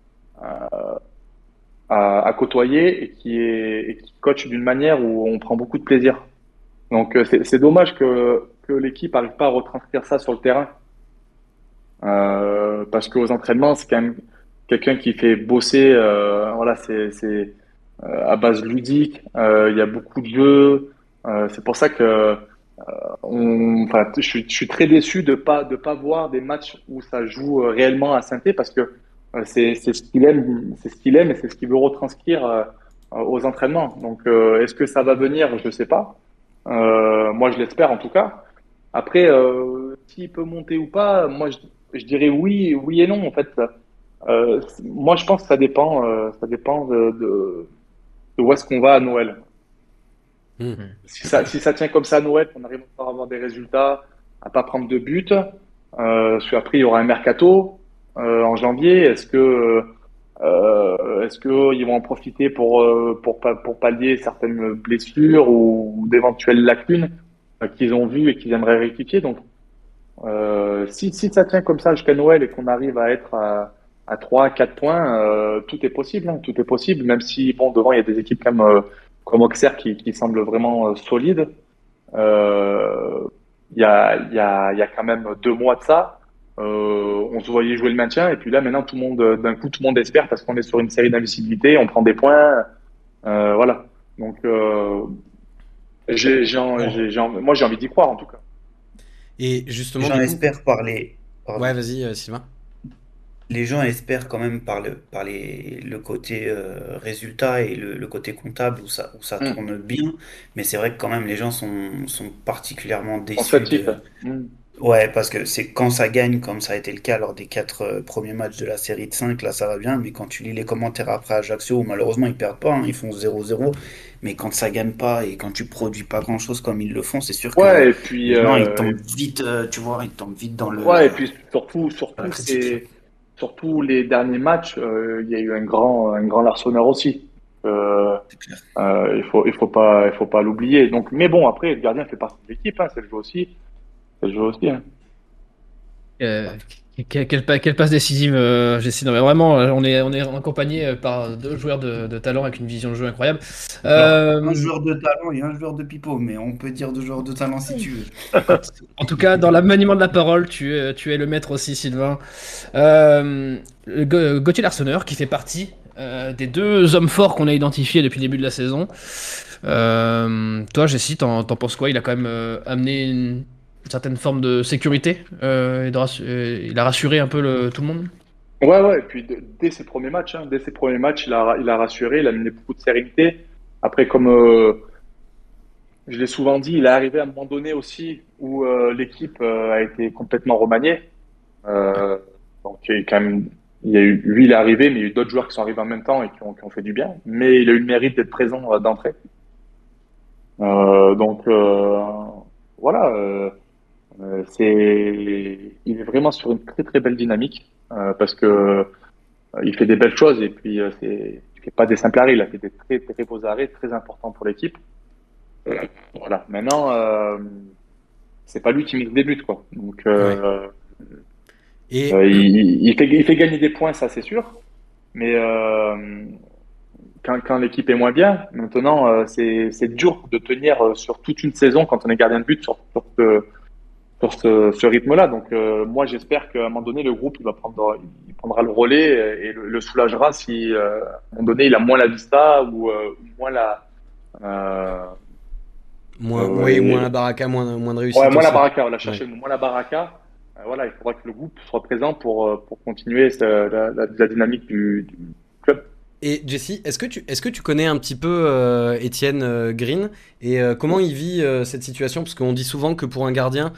à, à, côtoyer et qui, est, qui coach d'une manière où on prend beaucoup de plaisir. Donc, euh, c'est dommage que, que l'équipe n'arrive pas à retranscrire ça sur le terrain. Euh, parce qu'aux entraînements, c'est quand même quelqu'un qui fait bosser. Euh, voilà, c'est euh, à base ludique. Il y a beaucoup de jeux. Euh, c'est pour ça que euh, on, je, je, suis, très déçu de pas de pas voir des matchs où ça joue euh, réellement à synthé parce que c'est ce qu'il aime, c'est ce qu'il aime et c'est ce qu'il veut retranscrire aux entraînements. Donc, est-ce que ça va venir? Je ne sais pas. moi, je l'espère en tout cas. Après, s'il peut monter ou pas, moi, je, je, dirais oui, oui et non. En fait, moi, je pense que ça dépend, ça dépend de, de, de où est-ce qu'on va à Noël. Hmm. Si, ça, si ça tient comme ça à Noël, qu'on arrive à avoir des résultats, à pas prendre de but, euh, après il y aura un mercato euh, en janvier. Est-ce que euh, est-ce qu'ils vont en profiter pour, euh, pour, pour pallier certaines blessures ou, d'éventuelles lacunes euh, qu'ils ont vues et qu'ils aimeraient rectifier? Donc, euh, si, si ça tient comme ça jusqu'à Noël et qu'on arrive à être à, à 3, 4 points, tout est possible. Hein, tout est possible, même si, bon, devant, il y a des équipes comme comme Auxerre qui, qui semble vraiment euh, solide. Euh, il y, a, y, a, y a quand même deux mois de ça, euh, on se voyait jouer le maintien et puis là maintenant tout le monde d'un coup tout le monde espère parce qu'on est sur une série d'invisibilité, on prend des points, euh, voilà. Donc euh, j'ai, j'ai, j'ai, moi j'ai envie d'y croire en tout cas. Et justement, j'en espère parler. Ouais, vas-y Sylvain les gens espèrent quand même par le, par les, le côté euh, résultat et le, côté comptable où ça, où ça mm. tourne bien. Mais c'est vrai que quand même les gens sont, sont particulièrement déçus. Mm. Ouais, parce que c'est quand ça gagne, comme ça a été le cas lors des quatre euh, premiers matchs de la série de 5, là ça va bien. Mais quand tu lis les commentaires après Ajaccio, malheureusement ils perdent pas, hein, ils font 0-0. Mais quand ça gagne pas et quand tu produis pas grand chose comme ils le font, c'est sûr que ouais, et puis, gens, ils euh, tombent vite, tu vois, ils tombent vite dans le. Ouais, et puis surtout, surtout c'est surtout les derniers matchs, euh, il y a eu un grand, un grand Larsonneur aussi. Euh, euh, il faut, il faut pas, il faut pas l'oublier. Donc, mais bon, après, le gardien fait partie de l'équipe, hein, c'est le jeu aussi. Le jeu aussi. Hein. Quelle, passe décisive, euh, mais vraiment, euh, on est, on est accompagné euh, par deux joueurs de, talent avec une vision de jeu incroyable. Euh, un joueur de talent et un joueur de pipeau, mais on peut dire deux joueurs de talent si tu veux. en tout cas, dans l'amaniement de la parole, tu, tu es le maître aussi, Sylvain. Euh, Gauthier Larsonneur, qui fait partie des deux hommes forts qu'on a identifiés depuis le début de la saison. toi, Jessie, t'en penses quoi? Il a quand même amené une une certaine forme de sécurité euh, euh, Il a rassuré un peu tout le monde Ouais, ouais, et puis dès ses premiers matchs, hein, dès ses premiers matchs, il a, il a rassuré, il a amené beaucoup de sérénité. Après, comme euh, je l'ai souvent dit, il est arrivé à un moment donné aussi où l'équipe a été complètement remaniée. donc, quand même, il y a lui, il est arrivé, mais il y a eu d'autres joueurs qui sont arrivés en même temps et qui ont, qui ont fait du bien. Mais il a eu le mérite d'être présent d'entrée. donc, voilà euh, c'est, il est vraiment sur une très très belle dynamique euh, parce que euh, il fait des belles choses et puis c'est, il fait pas des simples arrêts, il a fait des très très beaux arrêts très importants pour l'équipe. Voilà. Maintenant, c'est pas lui qui met des buts quoi. Donc et il, fait, il fait gagner des points, ça c'est sûr. Mais quand, quand l'équipe est moins bien, maintenant, c'est, c'est dur de tenir sur toute une saison quand on est gardien de but sur, sur sur ce, rythme-là. Donc euh, moi j'espère qu'à un moment donné le groupe il va prendre, il prendra le relais et le, soulagera si euh, à un moment donné il a moins la vista ou euh, moins la moins, oui, moins la baraka, moins, moins de réussite. Ouais, moins la baraka, on l'a cherché moins la baraka. voilà, il faudra que le groupe soit présent pour, pour continuer la, la, dynamique du. Et Jesse, est-ce que tu est-ce que tu connais un petit peu euh, Étienne euh, Green et euh, comment il vit cette situation? Parce qu'on dit souvent que pour un gardien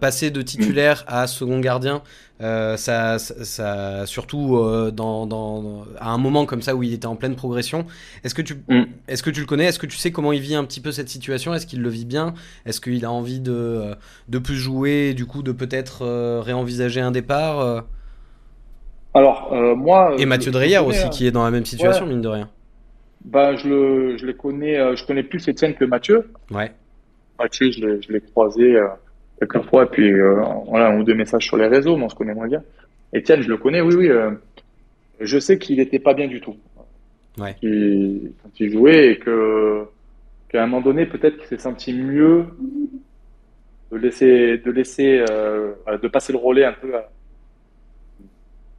passer de titulaire à second gardien ça, ça, surtout dans, dans, à un moment comme ça où il était en pleine progression. Est-ce que tu mm. est-ce que tu le connais? Est-ce que tu sais comment il vit un petit peu cette situation? Est-ce qu'il le vit bien? Est-ce qu'il a envie de de plus jouer et du coup de peut-être réenvisager un départ alors, euh, moi. Et Mathieu Dreyer aussi, hein. qui est dans la même situation, mine de rien. Bah, je, le, je les connais, euh, je connais plus Étienne que Mathieu. Ouais. Mathieu, je l'ai croisé euh, quelques fois, et puis voilà, un ou deux messages sur les réseaux, mais on se connaît moins bien. Étienne, je le connais, oui, oui. je sais qu'il n'était pas bien du tout. Ouais. quand il jouait, et que qu'à un moment donné, peut-être qu'il s'est senti mieux de laisser, de laisser, de passer le relais un peu à,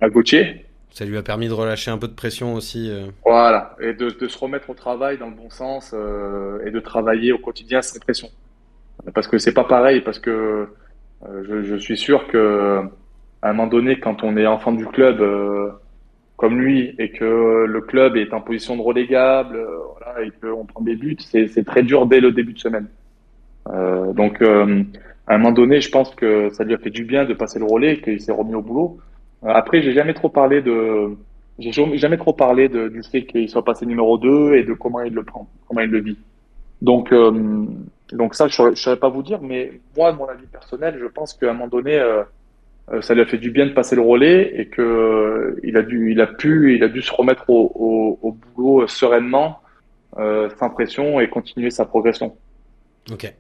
à Gauthier. Ça lui a permis de relâcher un peu de pression aussi. Euh. Voilà, et de, se remettre au travail dans le bon sens euh, et de travailler au quotidien sans pression. Parce que c'est pas pareil, parce que euh, je, suis sûr que à un moment donné, quand on est enfant du club comme lui et que le club est en position de relégable, voilà, et qu'on prend des buts, c'est très dur dès le début de semaine. donc, à un moment donné, je pense que ça lui a fait du bien de passer le relais, qu'il s'est remis au boulot. Euh, après, j'ai jamais trop parlé de, j'ai jamais trop parlé du fait qu'il soit passé numéro 2 et de comment il le prend, comment il le vit. Donc, euh, donc ça, je ne saurais pas vous dire, mais moi, mon avis personnel, je pense qu'à un moment donné, euh, ça lui a fait du bien de passer le relais et que il a dû, il a pu, il a dû se remettre au, au, au boulot sereinement, sans pression et continuer sa progression. Ok.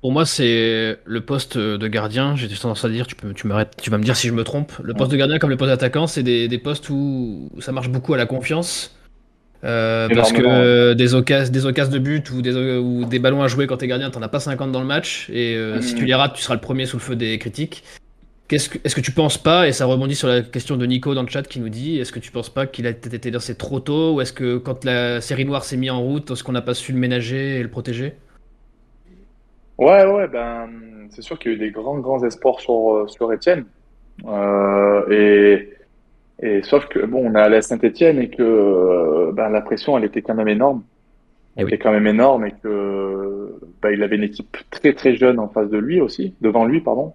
Pour moi, c'est le poste de gardien. J'ai tendance à dire, tu, peux, tu, tu vas me dire si je me trompe. Le poste de gardien, comme le poste d'attaquant, c'est des, des, postes où ça marche beaucoup à la confiance. Euh, parce que des occasions, des occasions de but ou des, ou des ballons à jouer quand t'es gardien, t'en as pas 50 dans le match. Et euh, si tu les rates, tu seras le premier sous le feu des critiques. Est-ce que, est que, tu penses pas, et ça rebondit sur la question de Nico dans le chat qui nous dit, est-ce que tu penses pas qu'il a été lancé trop tôt Ou est-ce que quand la série noire s'est mise en route, est-ce qu'on n'a pas su le ménager et le protéger? Ouais, ouais, ben, c'est sûr qu'il y a eu des grands, grands espoirs sur, euh, sur Etienne. Euh, et, et sauf que, bon, on est allé à Saint-Etienne et que euh, ben, la pression, elle était quand même énorme. Elle eh était quand même énorme et que ben, il avait une équipe très, très jeune en face de lui aussi, devant lui, pardon.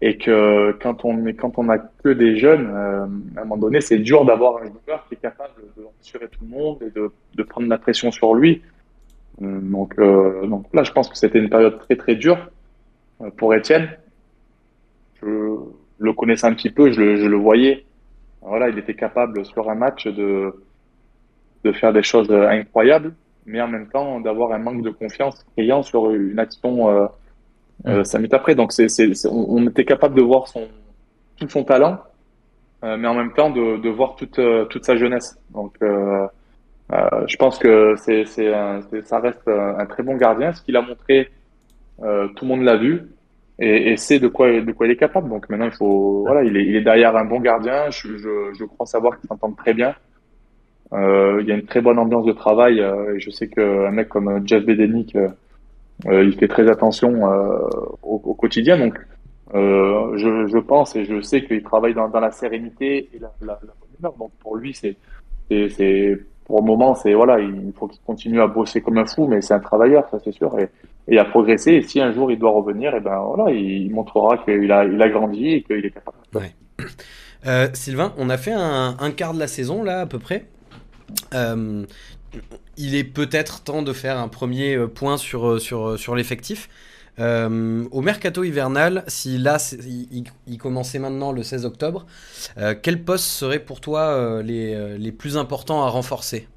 Et que quand on est, quand on a que des jeunes, euh, à un moment donné, c'est dur d'avoir un joueur qui est capable de rassurer tout le monde et de, de prendre la pression sur lui. Euh, donc, euh, donc là, je pense que c'était une période très très dure euh, pour Étienne. Je le connaissais un petit peu, je le, je le voyais. Voilà, il était capable sur un match de, de faire des choses incroyables, mais en même temps d'avoir un manque de confiance criant sur une action euh, euh, cinq minutes après. Donc c'est, c'est, on, était capable de voir son, tout son talent, mais en même temps de, de voir toute, toute sa jeunesse. Donc euh, je pense que c'est, ça reste un, très bon gardien. Ce qu'il a montré, euh, tout le monde l'a vu et, sait de quoi, il est capable. Donc maintenant, il faut, voilà, il est, derrière un bon gardien. Je, crois savoir qu'il s'entend très bien. Euh, il y a une très bonne ambiance de travail. Et je sais qu'un mec comme Jeff Bedenick, euh, il fait très attention au, quotidien. Donc, je, pense et je sais qu'il travaille dans, la sérénité et la, bonne humeur. Donc pour lui, c'est pour le moment, c'est voilà, il faut qu'il continue à bosser comme un fou, mais c'est un travailleur, ça c'est sûr, et, et à progresser. Et si un jour il doit revenir, et ben voilà, il montrera qu'il a, il a grandi et qu'il est capable. Euh, Sylvain, on a fait un, quart de la saison là à peu près. Euh, il est peut-être temps de faire un premier euh, point sur, sur, sur l'effectif. Euh, au mercato hivernal, si là il, commençait maintenant le 16 octobre, euh, quels postes seraient pour toi euh, les, les, plus importants à renforcer?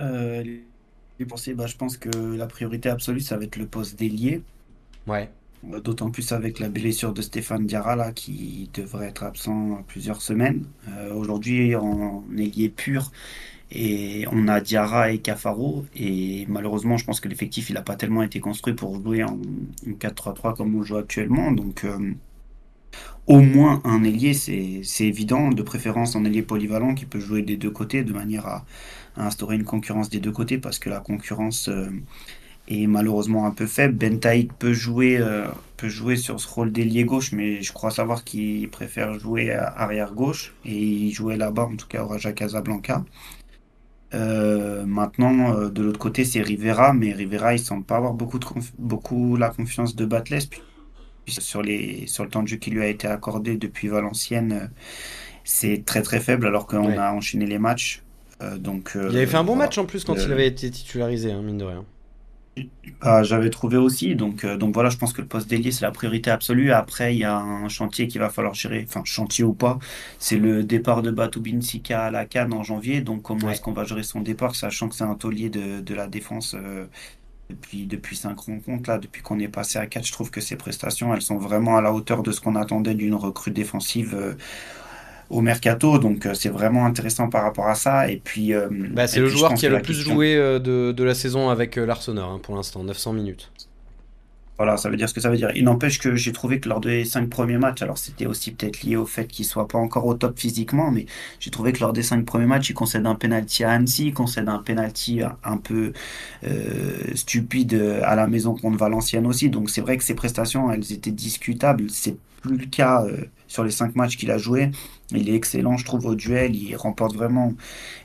Les bah, Je pense que la priorité absolue, ça va être le poste d'ailier. Ouais. D'autant plus avec la blessure de Stéphane Diarra là, qui devrait être absent plusieurs semaines. Aujourd'hui, en ailier pur, et on a Diarra et Cafaro. Et malheureusement, je pense que l'effectif, il n'a pas tellement été construit pour jouer en 4-3-3 comme on joue actuellement. Donc, euh, au moins un ailier, c'est évident. De préférence, un ailier polyvalent qui peut jouer des deux côtés de manière à, instaurer une concurrence des deux côtés parce que la concurrence. Euh, est malheureusement un peu faible. Bentaïd peut jouer, euh, peut jouer sur ce rôle d'ailier gauche, mais je crois savoir qu'il préfère jouer arrière gauche et il jouait là-bas, en tout cas au Raja Casablanca. Euh, maintenant, euh, de l'autre côté, c'est Rivera, mais Rivera, il semble pas avoir beaucoup, de beaucoup la confiance de Batles. sur, les, sur le temps de jeu qui lui a été accordé depuis Valenciennes, c'est très très faible alors qu'on a enchaîné les matchs. donc, il avait fait un bon match en plus quand il avait été titularisé, hein, mine de rien. Bah, j'avais trouvé aussi. Donc, euh, donc voilà, je pense que le poste d'ailier, c'est la priorité absolue. Après, il y a un chantier qu'il va falloir gérer. Enfin, chantier ou pas. C'est le départ de Batoubin Sika à la Cannes en janvier. Donc, comment est-ce qu'on va gérer son départ, sachant que c'est un taulier de, de la défense euh, depuis, depuis 5 rencontres. Là, depuis qu'on est passé à 4, je trouve que ses prestations, elles sont vraiment à la hauteur de ce qu'on attendait d'une recrue défensive. Euh, au mercato. Donc euh, c'est vraiment intéressant par rapport à ça. Et puis, euh, bah, c'est le joueur qui a le plus joué euh, de, de, la saison avec l'Arsenal hein, pour l'instant, 900 minutes. Voilà, ça veut dire ce que ça veut dire. Il n'empêche que j'ai trouvé que lors des cinq premiers matchs, alors c'était aussi peut-être lié au fait qu'il soit pas encore au top physiquement, mais j'ai trouvé que lors des cinq premiers matchs, il concède un penalty à Annecy, il concède un penalty un peu euh, stupide à la maison contre Valenciennes aussi. Donc c'est vrai que ses prestations, elles étaient discutables. C'est plus le cas euh, sur les cinq matchs qu'il a joué. Il est excellent, je trouve, au duel. Il remporte vraiment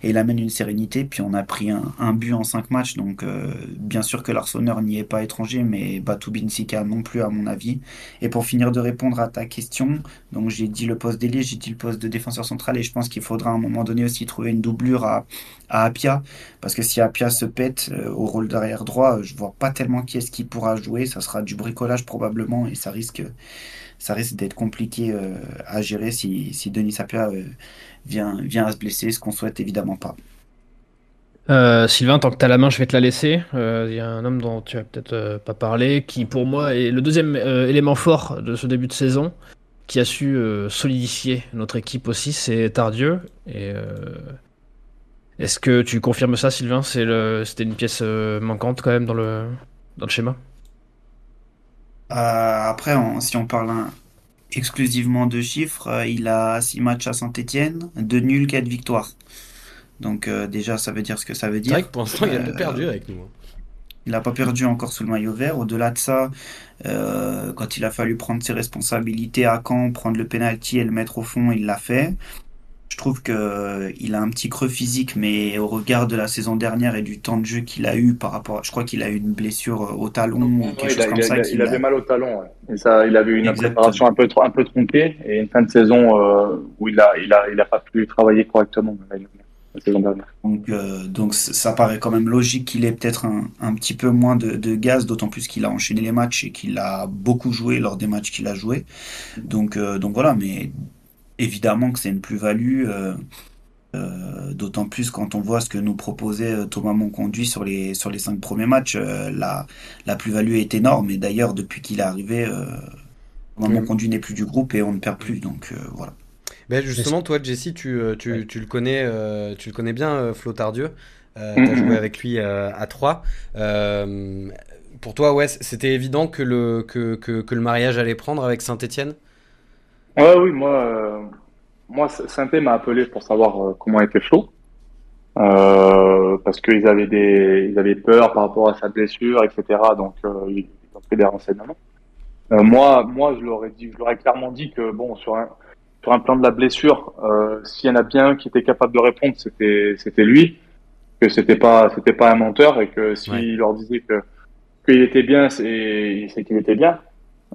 et il amène une sérénité. Puis on a pris un, but en cinq matchs. Donc, euh, bien sûr que l'Arseneur n'y est pas étranger, mais Batou Binsika non plus, à mon avis. Et pour finir de répondre à ta question, donc j'ai dit le poste d'ailier, j'ai dit le poste de défenseur central. Et je pense qu'il faudra à un moment donné aussi trouver une doublure à, à Apia. Parce que si Apia se pète euh, au rôle d'arrière droit, je vois pas tellement qui est-ce qui pourra jouer. Ça sera du bricolage probablement et ça risque ça risque d'être compliqué euh, à gérer si, Denis Sapia euh, vient, vient à se blesser, ce qu'on souhaite évidemment pas. Euh, Sylvain, tant que tu as la main, je vais te la laisser. Il y a un homme dont tu vas peut-être pas parler, qui pour moi est le deuxième élément fort de ce début de saison, qui a su solidifier notre équipe aussi, c'est Tardieu. Est-ce que tu confirmes ça, Sylvain? C'était une pièce manquante quand même dans le, dans le schéma? Euh, après, si on parle exclusivement de chiffres, euh, il a 6 matchs à Saint-Etienne, 2 nuls, 4 victoires. Donc euh, déjà, ça veut dire ce que ça veut dire. C'est vrai que pour l'instant, il a perdu avec nous. Hein. Il n'a pas perdu encore sous le maillot vert. Au-delà de ça, quand il a fallu prendre ses responsabilités à Caen, prendre le penalty et le mettre au fond, il l'a fait. Je trouve que euh, il a un petit creux physique, mais au regard de la saison dernière et du temps de jeu qu'il a eu par rapport, je crois qu'il a eu une blessure euh, au talon ou quelque chose comme ça. Il, avait mal au talon. Et ça, il avait eu une préparation un peu un peu tronquée et une fin de saison euh, où il a il a il a pas pu travailler correctement la saison dernière. Donc donc ça paraît quand même logique qu'il ait peut-être un, un, petit peu moins de, de gaz, d'autant plus qu'il a enchaîné les matchs et qu'il a beaucoup joué lors des matchs qu'il a joué. Donc donc voilà, mais évidemment que c'est une plus-value, euh, euh, d'autant plus quand on voit ce que nous proposait euh, Thomas Monconduit sur les, sur les cinq premiers matchs. la, la plus-value est énorme et d'ailleurs, depuis qu'il est arrivé, Thomas Monconduit n'est plus du groupe et on ne perd plus. Donc voilà. Ben justement, toi, Jesse, tu, tu, tu, le connais, tu le connais bien, Flo Tardieu. tu as joué avec lui à 3. pour toi, ouais, c'était évident que le, que, que, que, le mariage allait prendre avec Saint-Etienne Ouais, oui, moi, euh, moi Sainté m'a appelé pour savoir euh, comment était Flo. Euh, parce qu'ils avaient des, ils avaient peur par rapport à sa blessure, etc. Donc, ils ont pris des renseignements. Euh, moi, moi, je leur ai dit, je leur ai clairement dit que bon, sur un, sur un plan de la blessure, euh, s'il y en a bien un qui était capable de répondre, c'était, c'était lui, que c'était pas, c'était pas un menteur et que s'il leur disait que qu'il était bien, c'est, c'est qu'il était bien.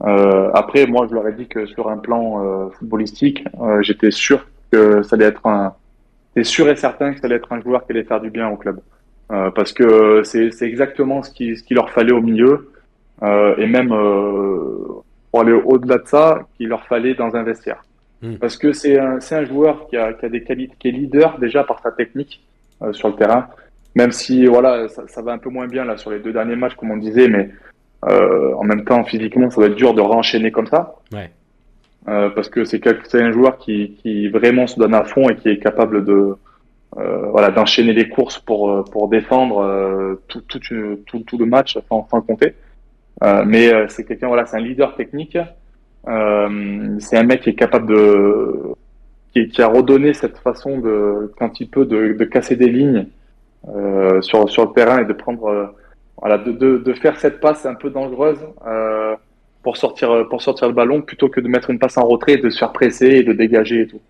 Euh, après, moi, je leur ai dit que sur un plan euh, footballistique, euh, j'étais sûr que ça allait être un, c'est sûr et certain que ça allait être un joueur qui allait faire du bien au club, euh, parce que c'est, c'est exactement ce qui, ce qu'il leur fallait au milieu, et même pour aller au-delà de ça, qu'il leur fallait dans un vestiaire. Hmm. Parce que c'est un, c'est un joueur qui a, qui a des qualités, qui est leader déjà par sa technique sur le terrain, même si voilà, ça, ça, va un peu moins bien là sur les deux derniers matchs, comme on disait, mais euh, en même temps, physiquement, ça va être dur de renchaîner comme ça. Ouais. Euh, parce que c'est un joueur qui, qui, vraiment se donne à fond et qui est capable de euh, voilà d'enchaîner les courses pour pour défendre tout, tout, tout, tout, le match sans, sans compter. Mais c'est quelqu'un voilà c'est un leader technique. c'est un mec qui est capable de qui, qui, a redonné cette façon de quand il peut de, de casser des lignes sur sur le terrain et de prendre voilà, de, de, de, faire cette passe un peu dangereuse euh, pour sortir pour sortir le ballon plutôt que de mettre une passe en retrait, de se faire presser et de dégager et tout.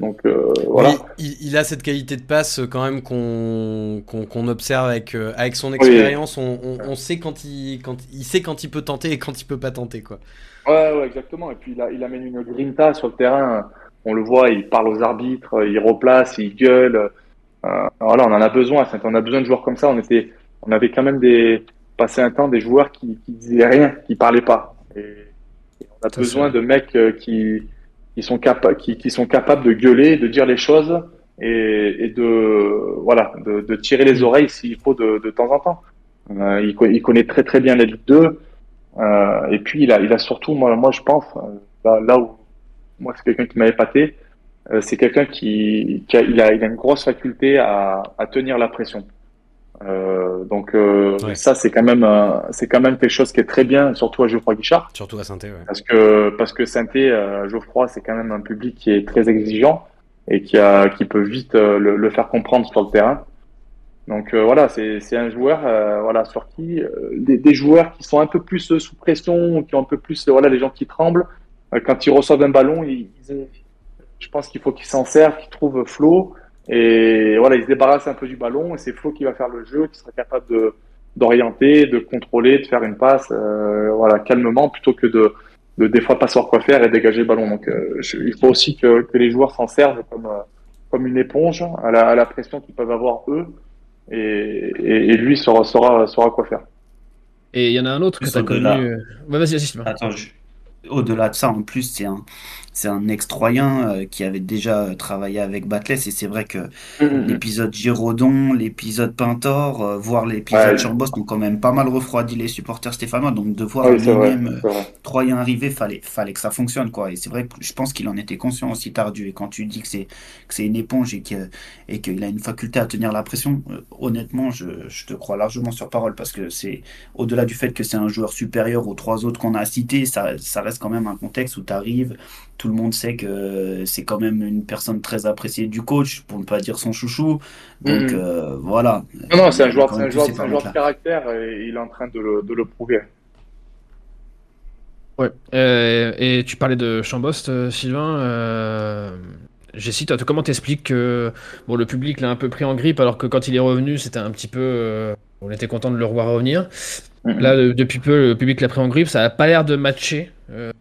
Donc euh, voilà. il, il, a cette qualité de passe quand même qu'on qu'on observe avec euh, avec son expérience. Oui. On, on, on, sait quand il quand il sait quand il peut tenter et quand il peut pas tenter quoi. Ouais, ouais exactement. Et puis il, a, il amène une grinta sur le terrain. On le voit, il parle aux arbitres, il replace, il gueule. Euh, voilà, on en a besoin. On a besoin de joueurs comme ça. On était, on avait quand même des passé un temps des joueurs qui, qui disaient rien, qui parlaient pas. Et, et on a besoin de mecs euh, qui qui sont capables qui, qui, sont capables de gueuler, de dire les choses et, et de voilà de, de, tirer les oreilles s'il faut de, de, temps en temps. Euh, il, il, connaît très très bien la Ligue 2 euh, et puis il a il a surtout moi moi je pense là, là où moi c'est quelqu'un qui m'a épaté euh, c'est quelqu'un qui, qui a, il a il a une grosse faculté à, à tenir la pression. Euh, donc euh, ouais. ça c'est quand même euh, c'est quand même quelque chose qui est très bien surtout à Geoffroy Guichard surtout à saint ouais. parce que parce que saint euh, Geoffroy c'est quand même un public qui est très exigeant et qui a qui peut vite le, le, faire comprendre sur le terrain donc voilà c'est c'est un joueur voilà sur qui des, des, joueurs qui sont un peu plus sous pression qui ont un peu plus voilà les gens qui tremblent quand ils reçoivent un ballon ils, ils, je pense qu'il faut qu'ils s'en servent qu'ils trouvent Flo et voilà, il se débarrasse un peu du ballon et c'est Flo qui va faire le jeu, qui sera capable de d'orienter, de contrôler, de faire une passe, euh, voilà, calmement, plutôt que de, de des fois pas savoir quoi faire et dégager le ballon. Donc, euh, je, il faut aussi que, que les joueurs s'en servent comme euh, comme une éponge à la, à la pression qu'ils peuvent avoir eux, et, et, et, lui saura, saura saura quoi faire. Et il y en a un autre que tu as connu. Ouais, vas-y, assiste. Attends, je... au-delà de ça, en plus, c'est un c'est un ex-troyen euh, qui avait déjà travaillé avec Batles et c'est vrai que mmh. l'épisode Giraudon, l'épisode Pintor, euh, voire l'épisode ouais. Chambos ont quand même pas mal refroidi les supporters stéphanois donc de voir ouais, lui-même euh, troyen arriver fallait fallait que ça fonctionne quoi et c'est vrai que je pense qu'il en était conscient aussi tardu et quand tu dis que c'est que c'est une éponge et que et qu'il a une faculté à tenir la pression euh, honnêtement je, je, te crois largement sur parole parce que c'est au-delà du fait que c'est un joueur supérieur aux trois autres qu'on a cités ça ça reste quand même un contexte où tu arrives tout le monde sait que c'est quand même une personne très appréciée du coach, pour ne pas dire son chouchou. Donc mmh. euh, voilà. Non, non, c'est un joueur, un joueur, un joueur de caractère et il est en train de le, de le prouver. Ouais. Euh, et tu parlais de Chambost, euh, Sylvain. Euh, Jessie, toi, comment t'expliques que bon, le public l'a un peu pris en grippe alors que quand il est revenu, c'était un petit peu. Euh, on était content de le revoir revenir. Mmh. Là, depuis peu, le public l'a pris en grippe. Ça n'a pas l'air de matcher. Euh,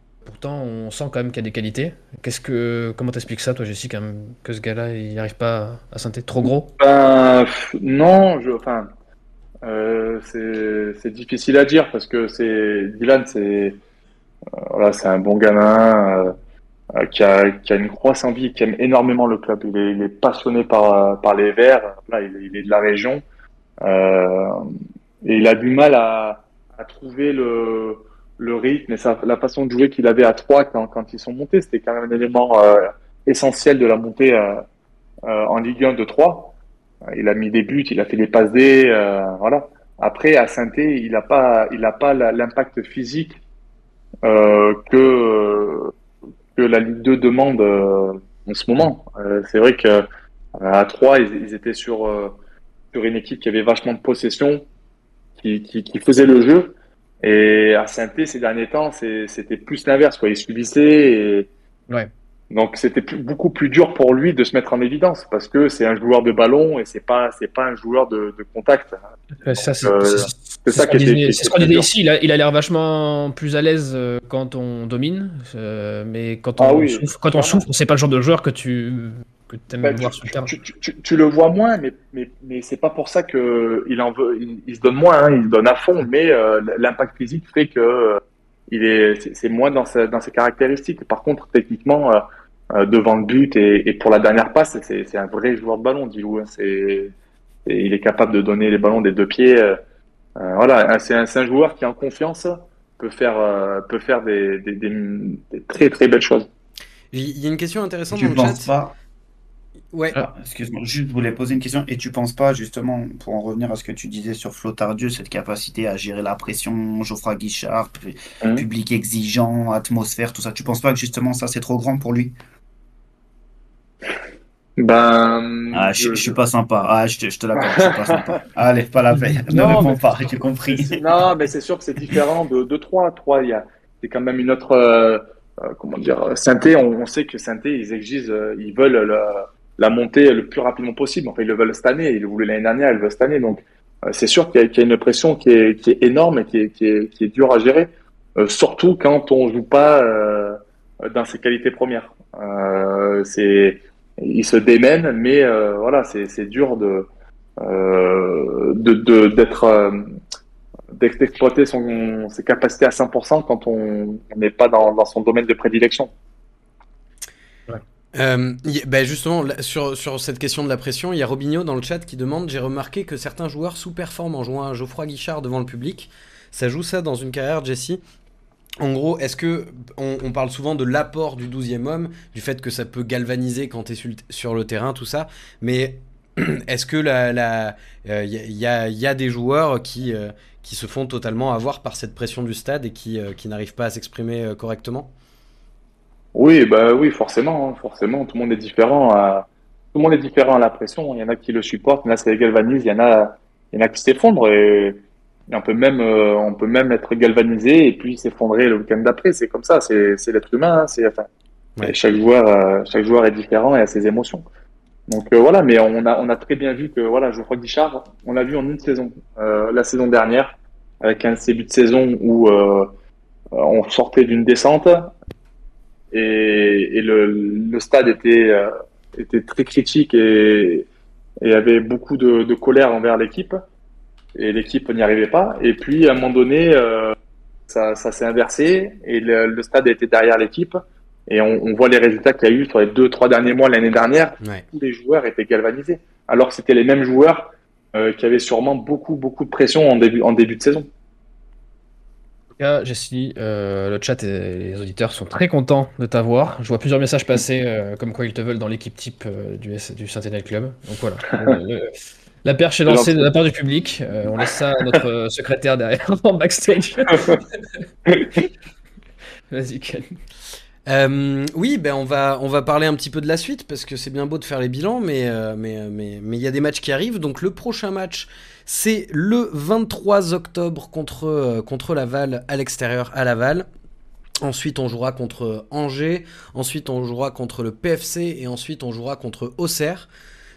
On sent quand même qu'il y a des qualités. Qu'est-ce que, comment t'expliques ça, toi, Jessie, que ce gars-là, il n'arrive pas à synthé trop gros? Ben, Non, enfin, euh, c'est difficile à dire parce que c'est Dylan, c'est euh, voilà, c'est un bon gamin euh, qui, a, qui a une grosse envie, qui aime énormément le club. Il est, passionné par, par les Verts. Là, il est, de la région et il a du mal à trouver le le rythme et sa, la façon de jouer qu'il avait à trois quand, quand ils sont montés. C'était quand même un élément euh, essentiel de la montée euh, euh, en Ligue 1 de 3. Il a mis des buts, il a fait des passes voilà. Après, à saint il n'a pas, il a pas l'impact physique que que la Ligue 2 demande en ce moment. C'est vrai que à 3, ils, étaient sur sur une équipe qui avait vachement de possession, qui, qui faisait le jeu et à saint ces derniers temps, c'était plus l'inverse. Il subissait. Et... Ouais. Donc c'était beaucoup plus dur pour lui de se mettre en évidence parce que c'est un joueur de ballon et c'est pas c'est pas un joueur de, de contact. Euh, ça c'est euh, ça qui. C'est ce qu'on disait ici. Il a, l'air vachement plus à l'aise euh, quand on domine, euh, mais quand on ah oui, souffre, quand on souffre, c'est pas le genre de joueur que tu que bah, voir tu, sur le terrain. Tu, tu, tu, le vois moins, mais, mais, mais c'est pas pour ça qu'il en veut. Il, il, se donne moins, hein, il se donne à fond, mais euh, l'impact physique fait que euh, il est, c'est moins dans, sa, dans ses caractéristiques. Par contre, techniquement, euh, euh devant le but et, et, pour la dernière passe, c'est un vrai joueur de ballon, Dilou. Hein, c'est, il est capable de donner les ballons des deux pieds. Euh, voilà, c'est un, un, joueur qui en confiance peut faire, peut faire des, des, des, des, très très belles choses. Il y a une question intéressante tu dans le chat. Pas Ouais. Ah, Excuse-moi, juste je voulais poser une question. Et tu penses pas, justement, pour en revenir à ce que tu disais sur Flo Tardieu, cette capacité à gérer la pression, Geoffroy Guichard, mmh. public exigeant, atmosphère, tout ça, tu penses pas que justement ça c'est trop grand pour lui? Ben. Ah, je, je suis pas sympa. Ah, je te, je te l'accorde, je suis pas sympa. [laughs] Allez, pas la peine. Ne Non, réponds mais- pas, j'ai compris. Non, mais c'est sûr que c'est différent de, de 3. 3, il y a, c'est quand même une autre, euh, euh, comment dire, synthé. On, on sait que synthé, ils exigent, euh, ils veulent la, la montée le plus rapidement possible. Enfin, ils le veulent cette année. Ils le voulaient l'année dernière, ils le veulent cette année. Donc, euh, c'est sûr qu'il y, a- une pression qui est, énorme et qui est, dure à gérer. Euh, surtout quand on joue pas euh, dans ses qualités premières. C'est, ils se démènent, mais voilà, c'est, dur de, d'être, d'ex- d'exploiter ses capacités à 100% quand on n'est pas dans son domaine de prédilection. Euh, bah justement, sur, sur cette question de la pression, il y a Robinho dans le chat qui demande J'ai remarqué que certains joueurs sous-performent en jouant à Geoffroy Guichard devant le public. Ça joue ça dans une carrière, Jesse? En gros, est-ce que. On, parle souvent de l'apport du 12e homme, du fait que ça peut galvaniser quand tu es sur le terrain, tout ça? Mais [clears throat] est-ce que la, la, euh, y, a- y a, des joueurs qui, euh, qui se font totalement avoir par cette pression du stade et qui, euh, qui n'arrivent pas à s'exprimer correctement? Oui, bah oui, forcément, hein, forcément, tout le monde est différent. À, tout le monde est différent à la pression. Il y en a qui le supportent, il y en a qui les galvanisent, il y en a, il y en a qui s'effondrent et, et on peut même, euh, on peut même être galvanisé et puis s'effondrer le week-end d'après. C'est comme ça, c'est, c'est l'être humain. hein, c'est, enfin, Ouais. et chaque joueur, euh, chaque joueur est différent et a ses émotions. Donc euh, voilà, mais on a, on a très bien vu que voilà, Geoffroy Guichard, on l'a vu en une saison, euh, la saison dernière, avec un début de saison où euh, on sortait d'une descente et, et le, le stade était, euh, était très critique et, et avait beaucoup de, de colère envers l'équipe. Et l'équipe n'y arrivait pas. Et puis, à un moment donné, euh, ça, ça s'est inversé et le, le stade était derrière l'équipe. Et on, on voit les résultats qu'il y a eu sur les deux, trois derniers mois l'année dernière. Ouais. Tous les joueurs étaient galvanisés. Alors que c'était les mêmes joueurs euh, qui avaient sûrement beaucoup, beaucoup de pression en début, en début de saison. En tout cas, Jessie, euh, le chat et les auditeurs sont très contents de t'avoir. Je vois plusieurs messages passer euh, comme quoi ils te veulent dans l'équipe type euh, du, S- du Sentinel Club. Donc voilà. [laughs] Le- la perche est lancée de la part du public. Euh, on laisse ça à notre secrétaire derrière [laughs] en backstage. [laughs] Vas-y, Ken. Euh, oui, ben on va on va parler un petit peu de la suite parce que c'est bien beau de faire les bilans, mais euh, mais euh, mais mais il y a des matchs qui arrivent. Donc le prochain match, c'est le 23 octobre contre euh, contre Laval à l'extérieur à Laval. Ensuite, on jouera contre Angers. Ensuite, on jouera contre le PFC et ensuite on jouera contre Auxerre.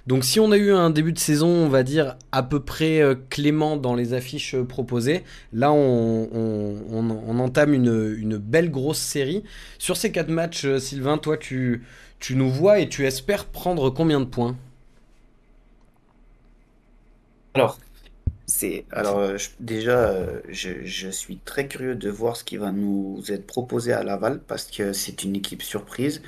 Donc si on a eu un début de saison, on va dire, à peu près euh, clément dans les affiches euh, proposées, là on, entame une, belle grosse série. Sur ces quatre matchs, Sylvain, toi tu, tu nous vois et tu espères prendre combien de points? Alors, c'est alors euh, je- déjà euh, je, je suis très curieux de voir ce qui va nous être proposé à Laval parce que c'est une équipe surprise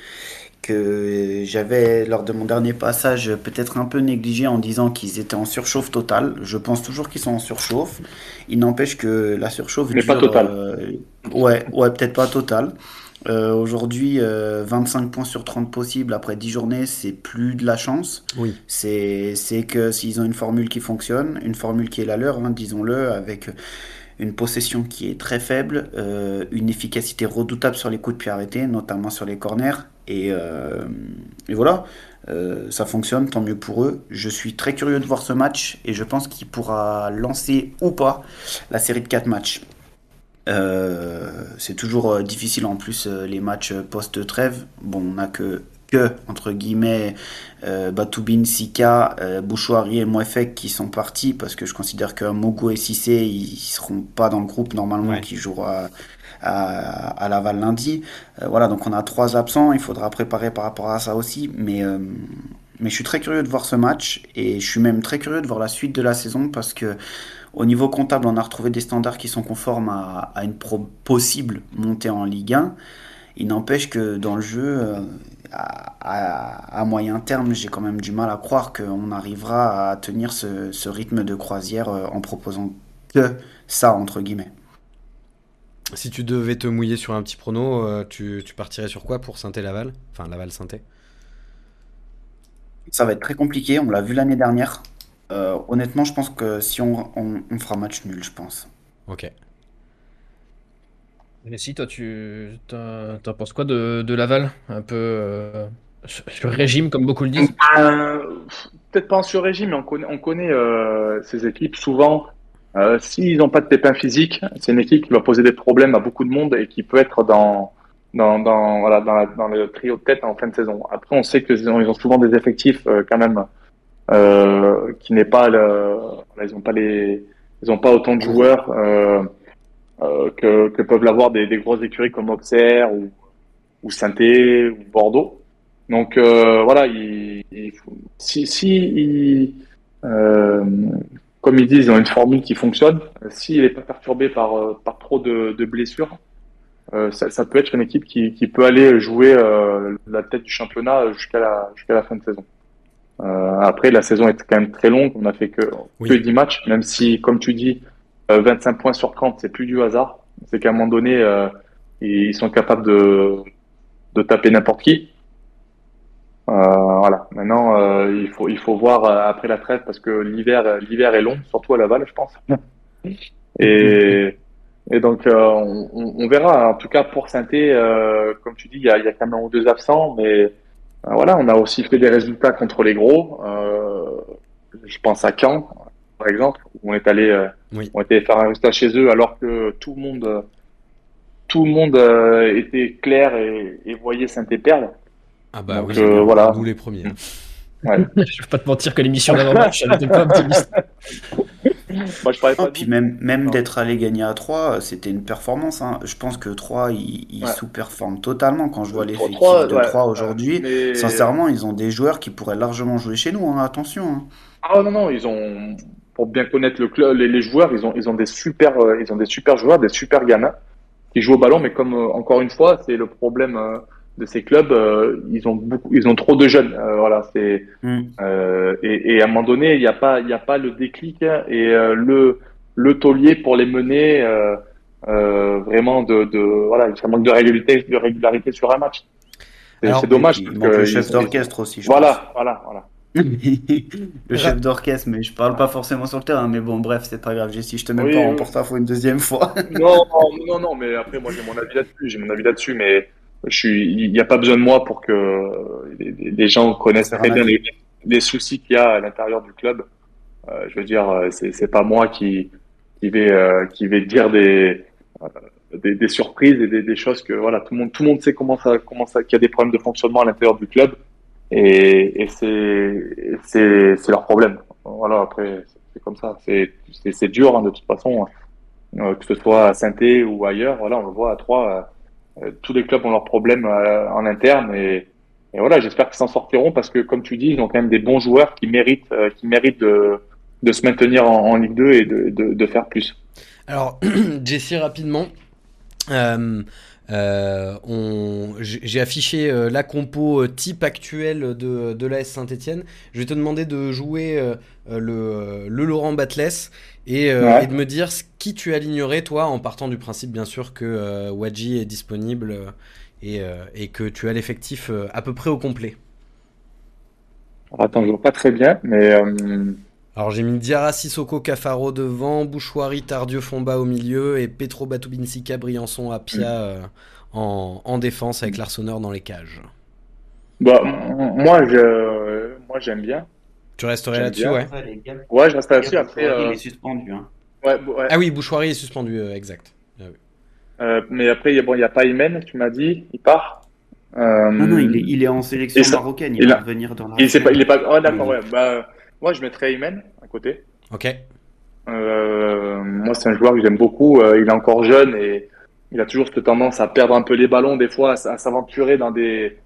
que j'avais lors de mon dernier passage peut-être un peu négligé en disant qu'ils étaient en surchauffe totale. Je pense toujours qu'ils sont en surchauffe. Il n'empêche que la surchauffe Mais pas dure, totale. euh, ouais, ouais, peut-être pas totale. Euh, aujourd'hui, euh, 25 points sur 30 possibles après 10 journées, c'est plus de la chance. Oui. C'est, que s'ils ont une formule qui fonctionne, une formule qui est la leur, hein, disons-le, avec une possession qui est très faible, euh, une efficacité redoutable sur les coups de pied arrêtés, notamment sur les corners. Et, euh, et voilà, Euh, ça fonctionne, tant mieux pour eux. Je suis très curieux de voir ce match et je pense qu'il pourra lancer ou pas la série de 4 matchs. Euh, c'est toujours euh, difficile en plus euh, les matchs post-trêve. Bon, on n'a que, que, entre guillemets, euh, Batoubine, Sika, euh, Bouchouari et Mouefek qui sont partis parce que je considère que Mogo et Cissé ils seront pas dans le groupe normalement Ouais. qui jouera à, à Laval lundi. Euh, voilà, donc on a trois absents, il faudra préparer par rapport à ça aussi. Mais, mais je suis très curieux de voir ce match et je suis même très curieux de voir la suite de la saison parce que au niveau comptable, on a retrouvé des standards qui sont conformes à, à une pro- possible montée en Ligue 1. Il n'empêche que dans le jeu, euh, à, à- à moyen terme, j'ai quand même du mal à croire qu'on arrivera à tenir ce, ce rythme de croisière euh, en proposant que ça, entre guillemets. Si tu devais te mouiller sur un petit prono, euh, tu, tu partirais sur quoi pour Saint-Laval Enfin Laval-Sainté. Ça va être très compliqué, on l'a vu l'année dernière. Euh, honnêtement, je pense que si on, on, on fera match nul, je pense. Ok. Jessie, toi, tu t'en penses quoi de, de Laval? Un peu, euh, Sur régime, comme beaucoup le disent euh, Peut-être pas en sur-régime, mais on connaît, on connaît euh, ces équipes. Souvent, euh, s'ils n'ont pas de pépins physiques, c'est une équipe qui va poser des problèmes à beaucoup de monde et qui peut être dans, dans, dans, voilà, dans, la, dans le trio de tête en fin de saison. Après, on sait qu'ils ont, ils ont souvent des effectifs euh, quand même euh, qui n'est pas ils ont pas les, ils ont pas autant de joueurs euh, euh, que, peuvent l'avoir des, grosses écuries comme Auxerre ou, ou saint ou Bordeaux. Donc voilà, si, comme ils disent, ils ont une formule qui fonctionne. S'il n'est pas perturbé par, par trop de, blessures, ça, peut être une équipe qui, peut aller jouer la tête du championnat jusqu'à la, jusqu'à la fin de saison. Euh, après, la saison est quand même très longue. On a fait que, oui. que 10 matchs, même si, comme tu dis, 25 points sur 30, c'est plus du hasard. C'est qu'à un moment donné, ils sont capables de, de taper n'importe qui. Euh, voilà. Maintenant, euh, il faut il faut voir euh, après la trêve parce que l'hiver l'hiver est long, surtout à Laval, je pense. [laughs] Et et donc on, on, verra. En tout cas pour Sainté, comme tu dis, il y a, y a quand même un ou deux absents, mais voilà, on a aussi fait des résultats contre les gros. je pense à Caen, par exemple, où on est allé oui. on était faire un résultat chez eux alors que tout le monde tout le monde était clair et, et voyait Sainté perdre. Ah bah Donc, oui, euh, voilà. nous les premiers. Ouais. [laughs] je vais pas te mentir que l'émission d'avant-match, elle n'était pas optimiste. [laughs] Moi, je parlais pas oh, puis même, même d'être allé gagner à 3, c'était une performance. Hein. Je pense que 3, ils, ils ouais. sous-performent totalement quand je vois l'effectif de ouais. 3 aujourd'hui. Mais... Sincèrement, ils ont des joueurs qui pourraient largement jouer chez nous, hein. attention. Hein. Ah non, non, ils ont, pour bien connaître le club, les, les joueurs, ils ont, ils, ont des super, euh, ils ont des super joueurs, des super gamins qui jouent au ballon, mais comme, euh, encore une fois, c'est le problème euh, de ces clubs, euh, ils ont beaucoup, ils ont trop de jeunes. Euh, voilà, c'est mm. euh, et, et, à un moment donné, il n'y a pas, il a pas le déclic et le le taulier pour les mener vraiment de, de voilà, ça manque de régularité, de régularité sur un match. C'est dommage. Il manque le chef d'orchestre aussi. Je voilà, pense. voilà, voilà. [laughs] le chef d'orchestre, mais je parle pas forcément sur le terrain. Mais bon, bref, c'est pas grave. Si je te mets oui, pas en porte-à-faux une deuxième fois. non, non, non, non, mais après, moi, j'ai mon avis là-dessus. J'ai mon avis là-dessus, mais je suis, il n'y a pas besoin de moi pour que les, les gens connaissent très bien les, les soucis qu'il y a à l'intérieur du club. Euh, je veux dire, euh, c'est, c'est pas moi qui, qui vais, euh, qui vais dire des, euh, des, des, surprises et des, des, choses que voilà, tout le monde, tout le monde sait comment ça, comment ça, qu'il y a des problèmes de fonctionnement à l'intérieur du club et, et c'est, c'est, c'est leur problème. Voilà, après, c'est comme ça. C'est, c'est, c'est dur hein, de toute façon, hein. que ce soit à saint ou ailleurs. Voilà, on le voit à Troyes tous les clubs ont leurs problèmes euh, en interne et, voilà, j'espère qu'ils s'en sortiront parce que comme tu dis, ils ont quand même des bons joueurs qui méritent, euh, qui méritent de, se maintenir en, Ligue 2 et de, faire plus. Alors, [clears throat] Jesse, rapidement, euh, euh, j'ai affiché euh, la compo type actuelle de, de l'AS Saint-Etienne. Je vais te demander de jouer le, le Laurent Batles et, ouais. et, de me dire qui tu alignerais, toi, en partant du principe, bien sûr, que euh, Wadji est disponible et, et, que tu as l'effectif à peu près au complet. Alors, attends, je vois pas très bien, mais. Alors j'ai mis Diarra Sissoko Cafaro devant, Bouchoirie Tardieu Fomba au milieu et Petro Batubinsika Briançon Apia mm. euh, en, en, défense avec l'Arseneur dans les cages. Bah, moi, je, moi j'aime bien. Tu resterais là-dessus, ouais. Ouais, je resterais là-dessus. Après, euh... il est suspendu. Hein. Ouais, ouais. Ah oui, Bouchoirie est suspendu, euh, exact. Ah, oui. euh, mais après, il y a, bon, il y a pas Imen, tu m'as dit, il part. Non, non, il est, il est en sélection marocaine, il, il va a... revenir dans la. Il est pas, il est pas. Oh, d'accord, ouais. Bah, moi, je mettrais Imen à côté. Ok. Euh, moi, c'est un joueur que j'aime beaucoup. Euh, il est encore jeune et il a toujours cette tendance à perdre un peu les ballons, des fois, à, s'aventurer dans des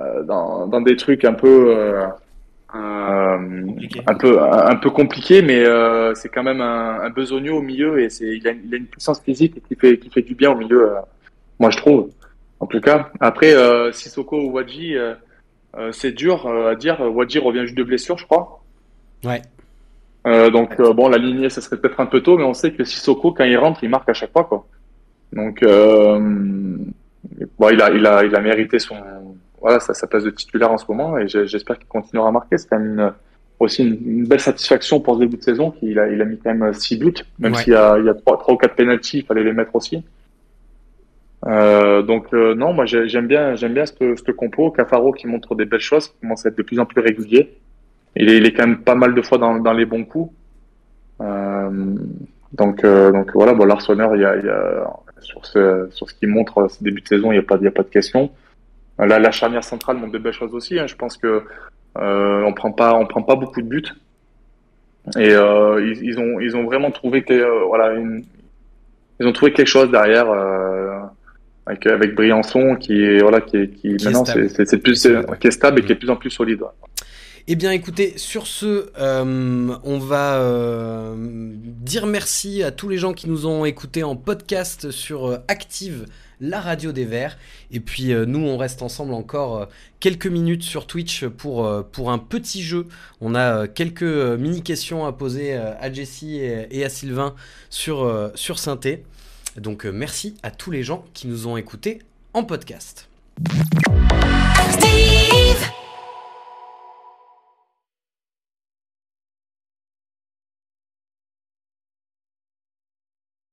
euh, dans, dans, des trucs un peu euh, un peu un, peu compliqués, mais euh, c'est quand même un, un au milieu et c'est il a, il a une puissance physique qui fait qui fait du bien au milieu. moi, je trouve. En tout cas, après Sissoko ou Wadji, c'est dur à dire. Wadji revient juste de blessure, je crois. Ouais. Euh, donc euh, bon, la lignée, ça serait peut-être un peu tôt, mais on sait que Sissoko, quand il rentre, il marque à chaque fois, quoi. Donc euh, bon, il a, il a, il a mérité son, voilà, sa, sa place de titulaire en ce moment, et j'espère qu'il continuera à marquer. C'est quand même une, aussi une, une, belle satisfaction pour ce début de saison, qu'il a, il a mis quand même six buts, même ouais. s'il y a, il y a trois, trois ou quatre pénalties, il fallait les mettre aussi. donc non, moi j'aime bien, j'aime bien ce compo. Cafaro qui montre des belles choses, qui commence à être de plus en plus régulier. Il est, il est quand même pas mal de fois dans, dans les bons coups. donc, donc voilà, bon, l'Arseneur, il y a, il y a sur ce, sur ce qu'il montre ce début de saison, il n'y a pas, il y a pas de question. La, la charnière centrale montre de belles choses aussi. Hein. Je pense que euh, on prend pas, on prend pas beaucoup de buts. Et euh, ils, ils, ont, ils ont vraiment trouvé que euh, voilà, une, ils ont trouvé quelque chose derrière euh, avec, avec Briançon qui est voilà, qui est, qui, qui maintenant c'est plus qui est stable et qui est de plus en plus solide. Ouais. Eh bien écoutez, sur ce, euh, on va euh, dire merci à tous les gens qui nous ont écoutés en podcast sur Active, la radio des Verts. Et puis nous, on reste ensemble encore quelques minutes sur Twitch pour, pour un petit jeu. On a quelques mini-questions à poser à Jessie et, à Sylvain sur, sur Synthé. Donc merci à tous les gens qui nous ont écoutés en podcast.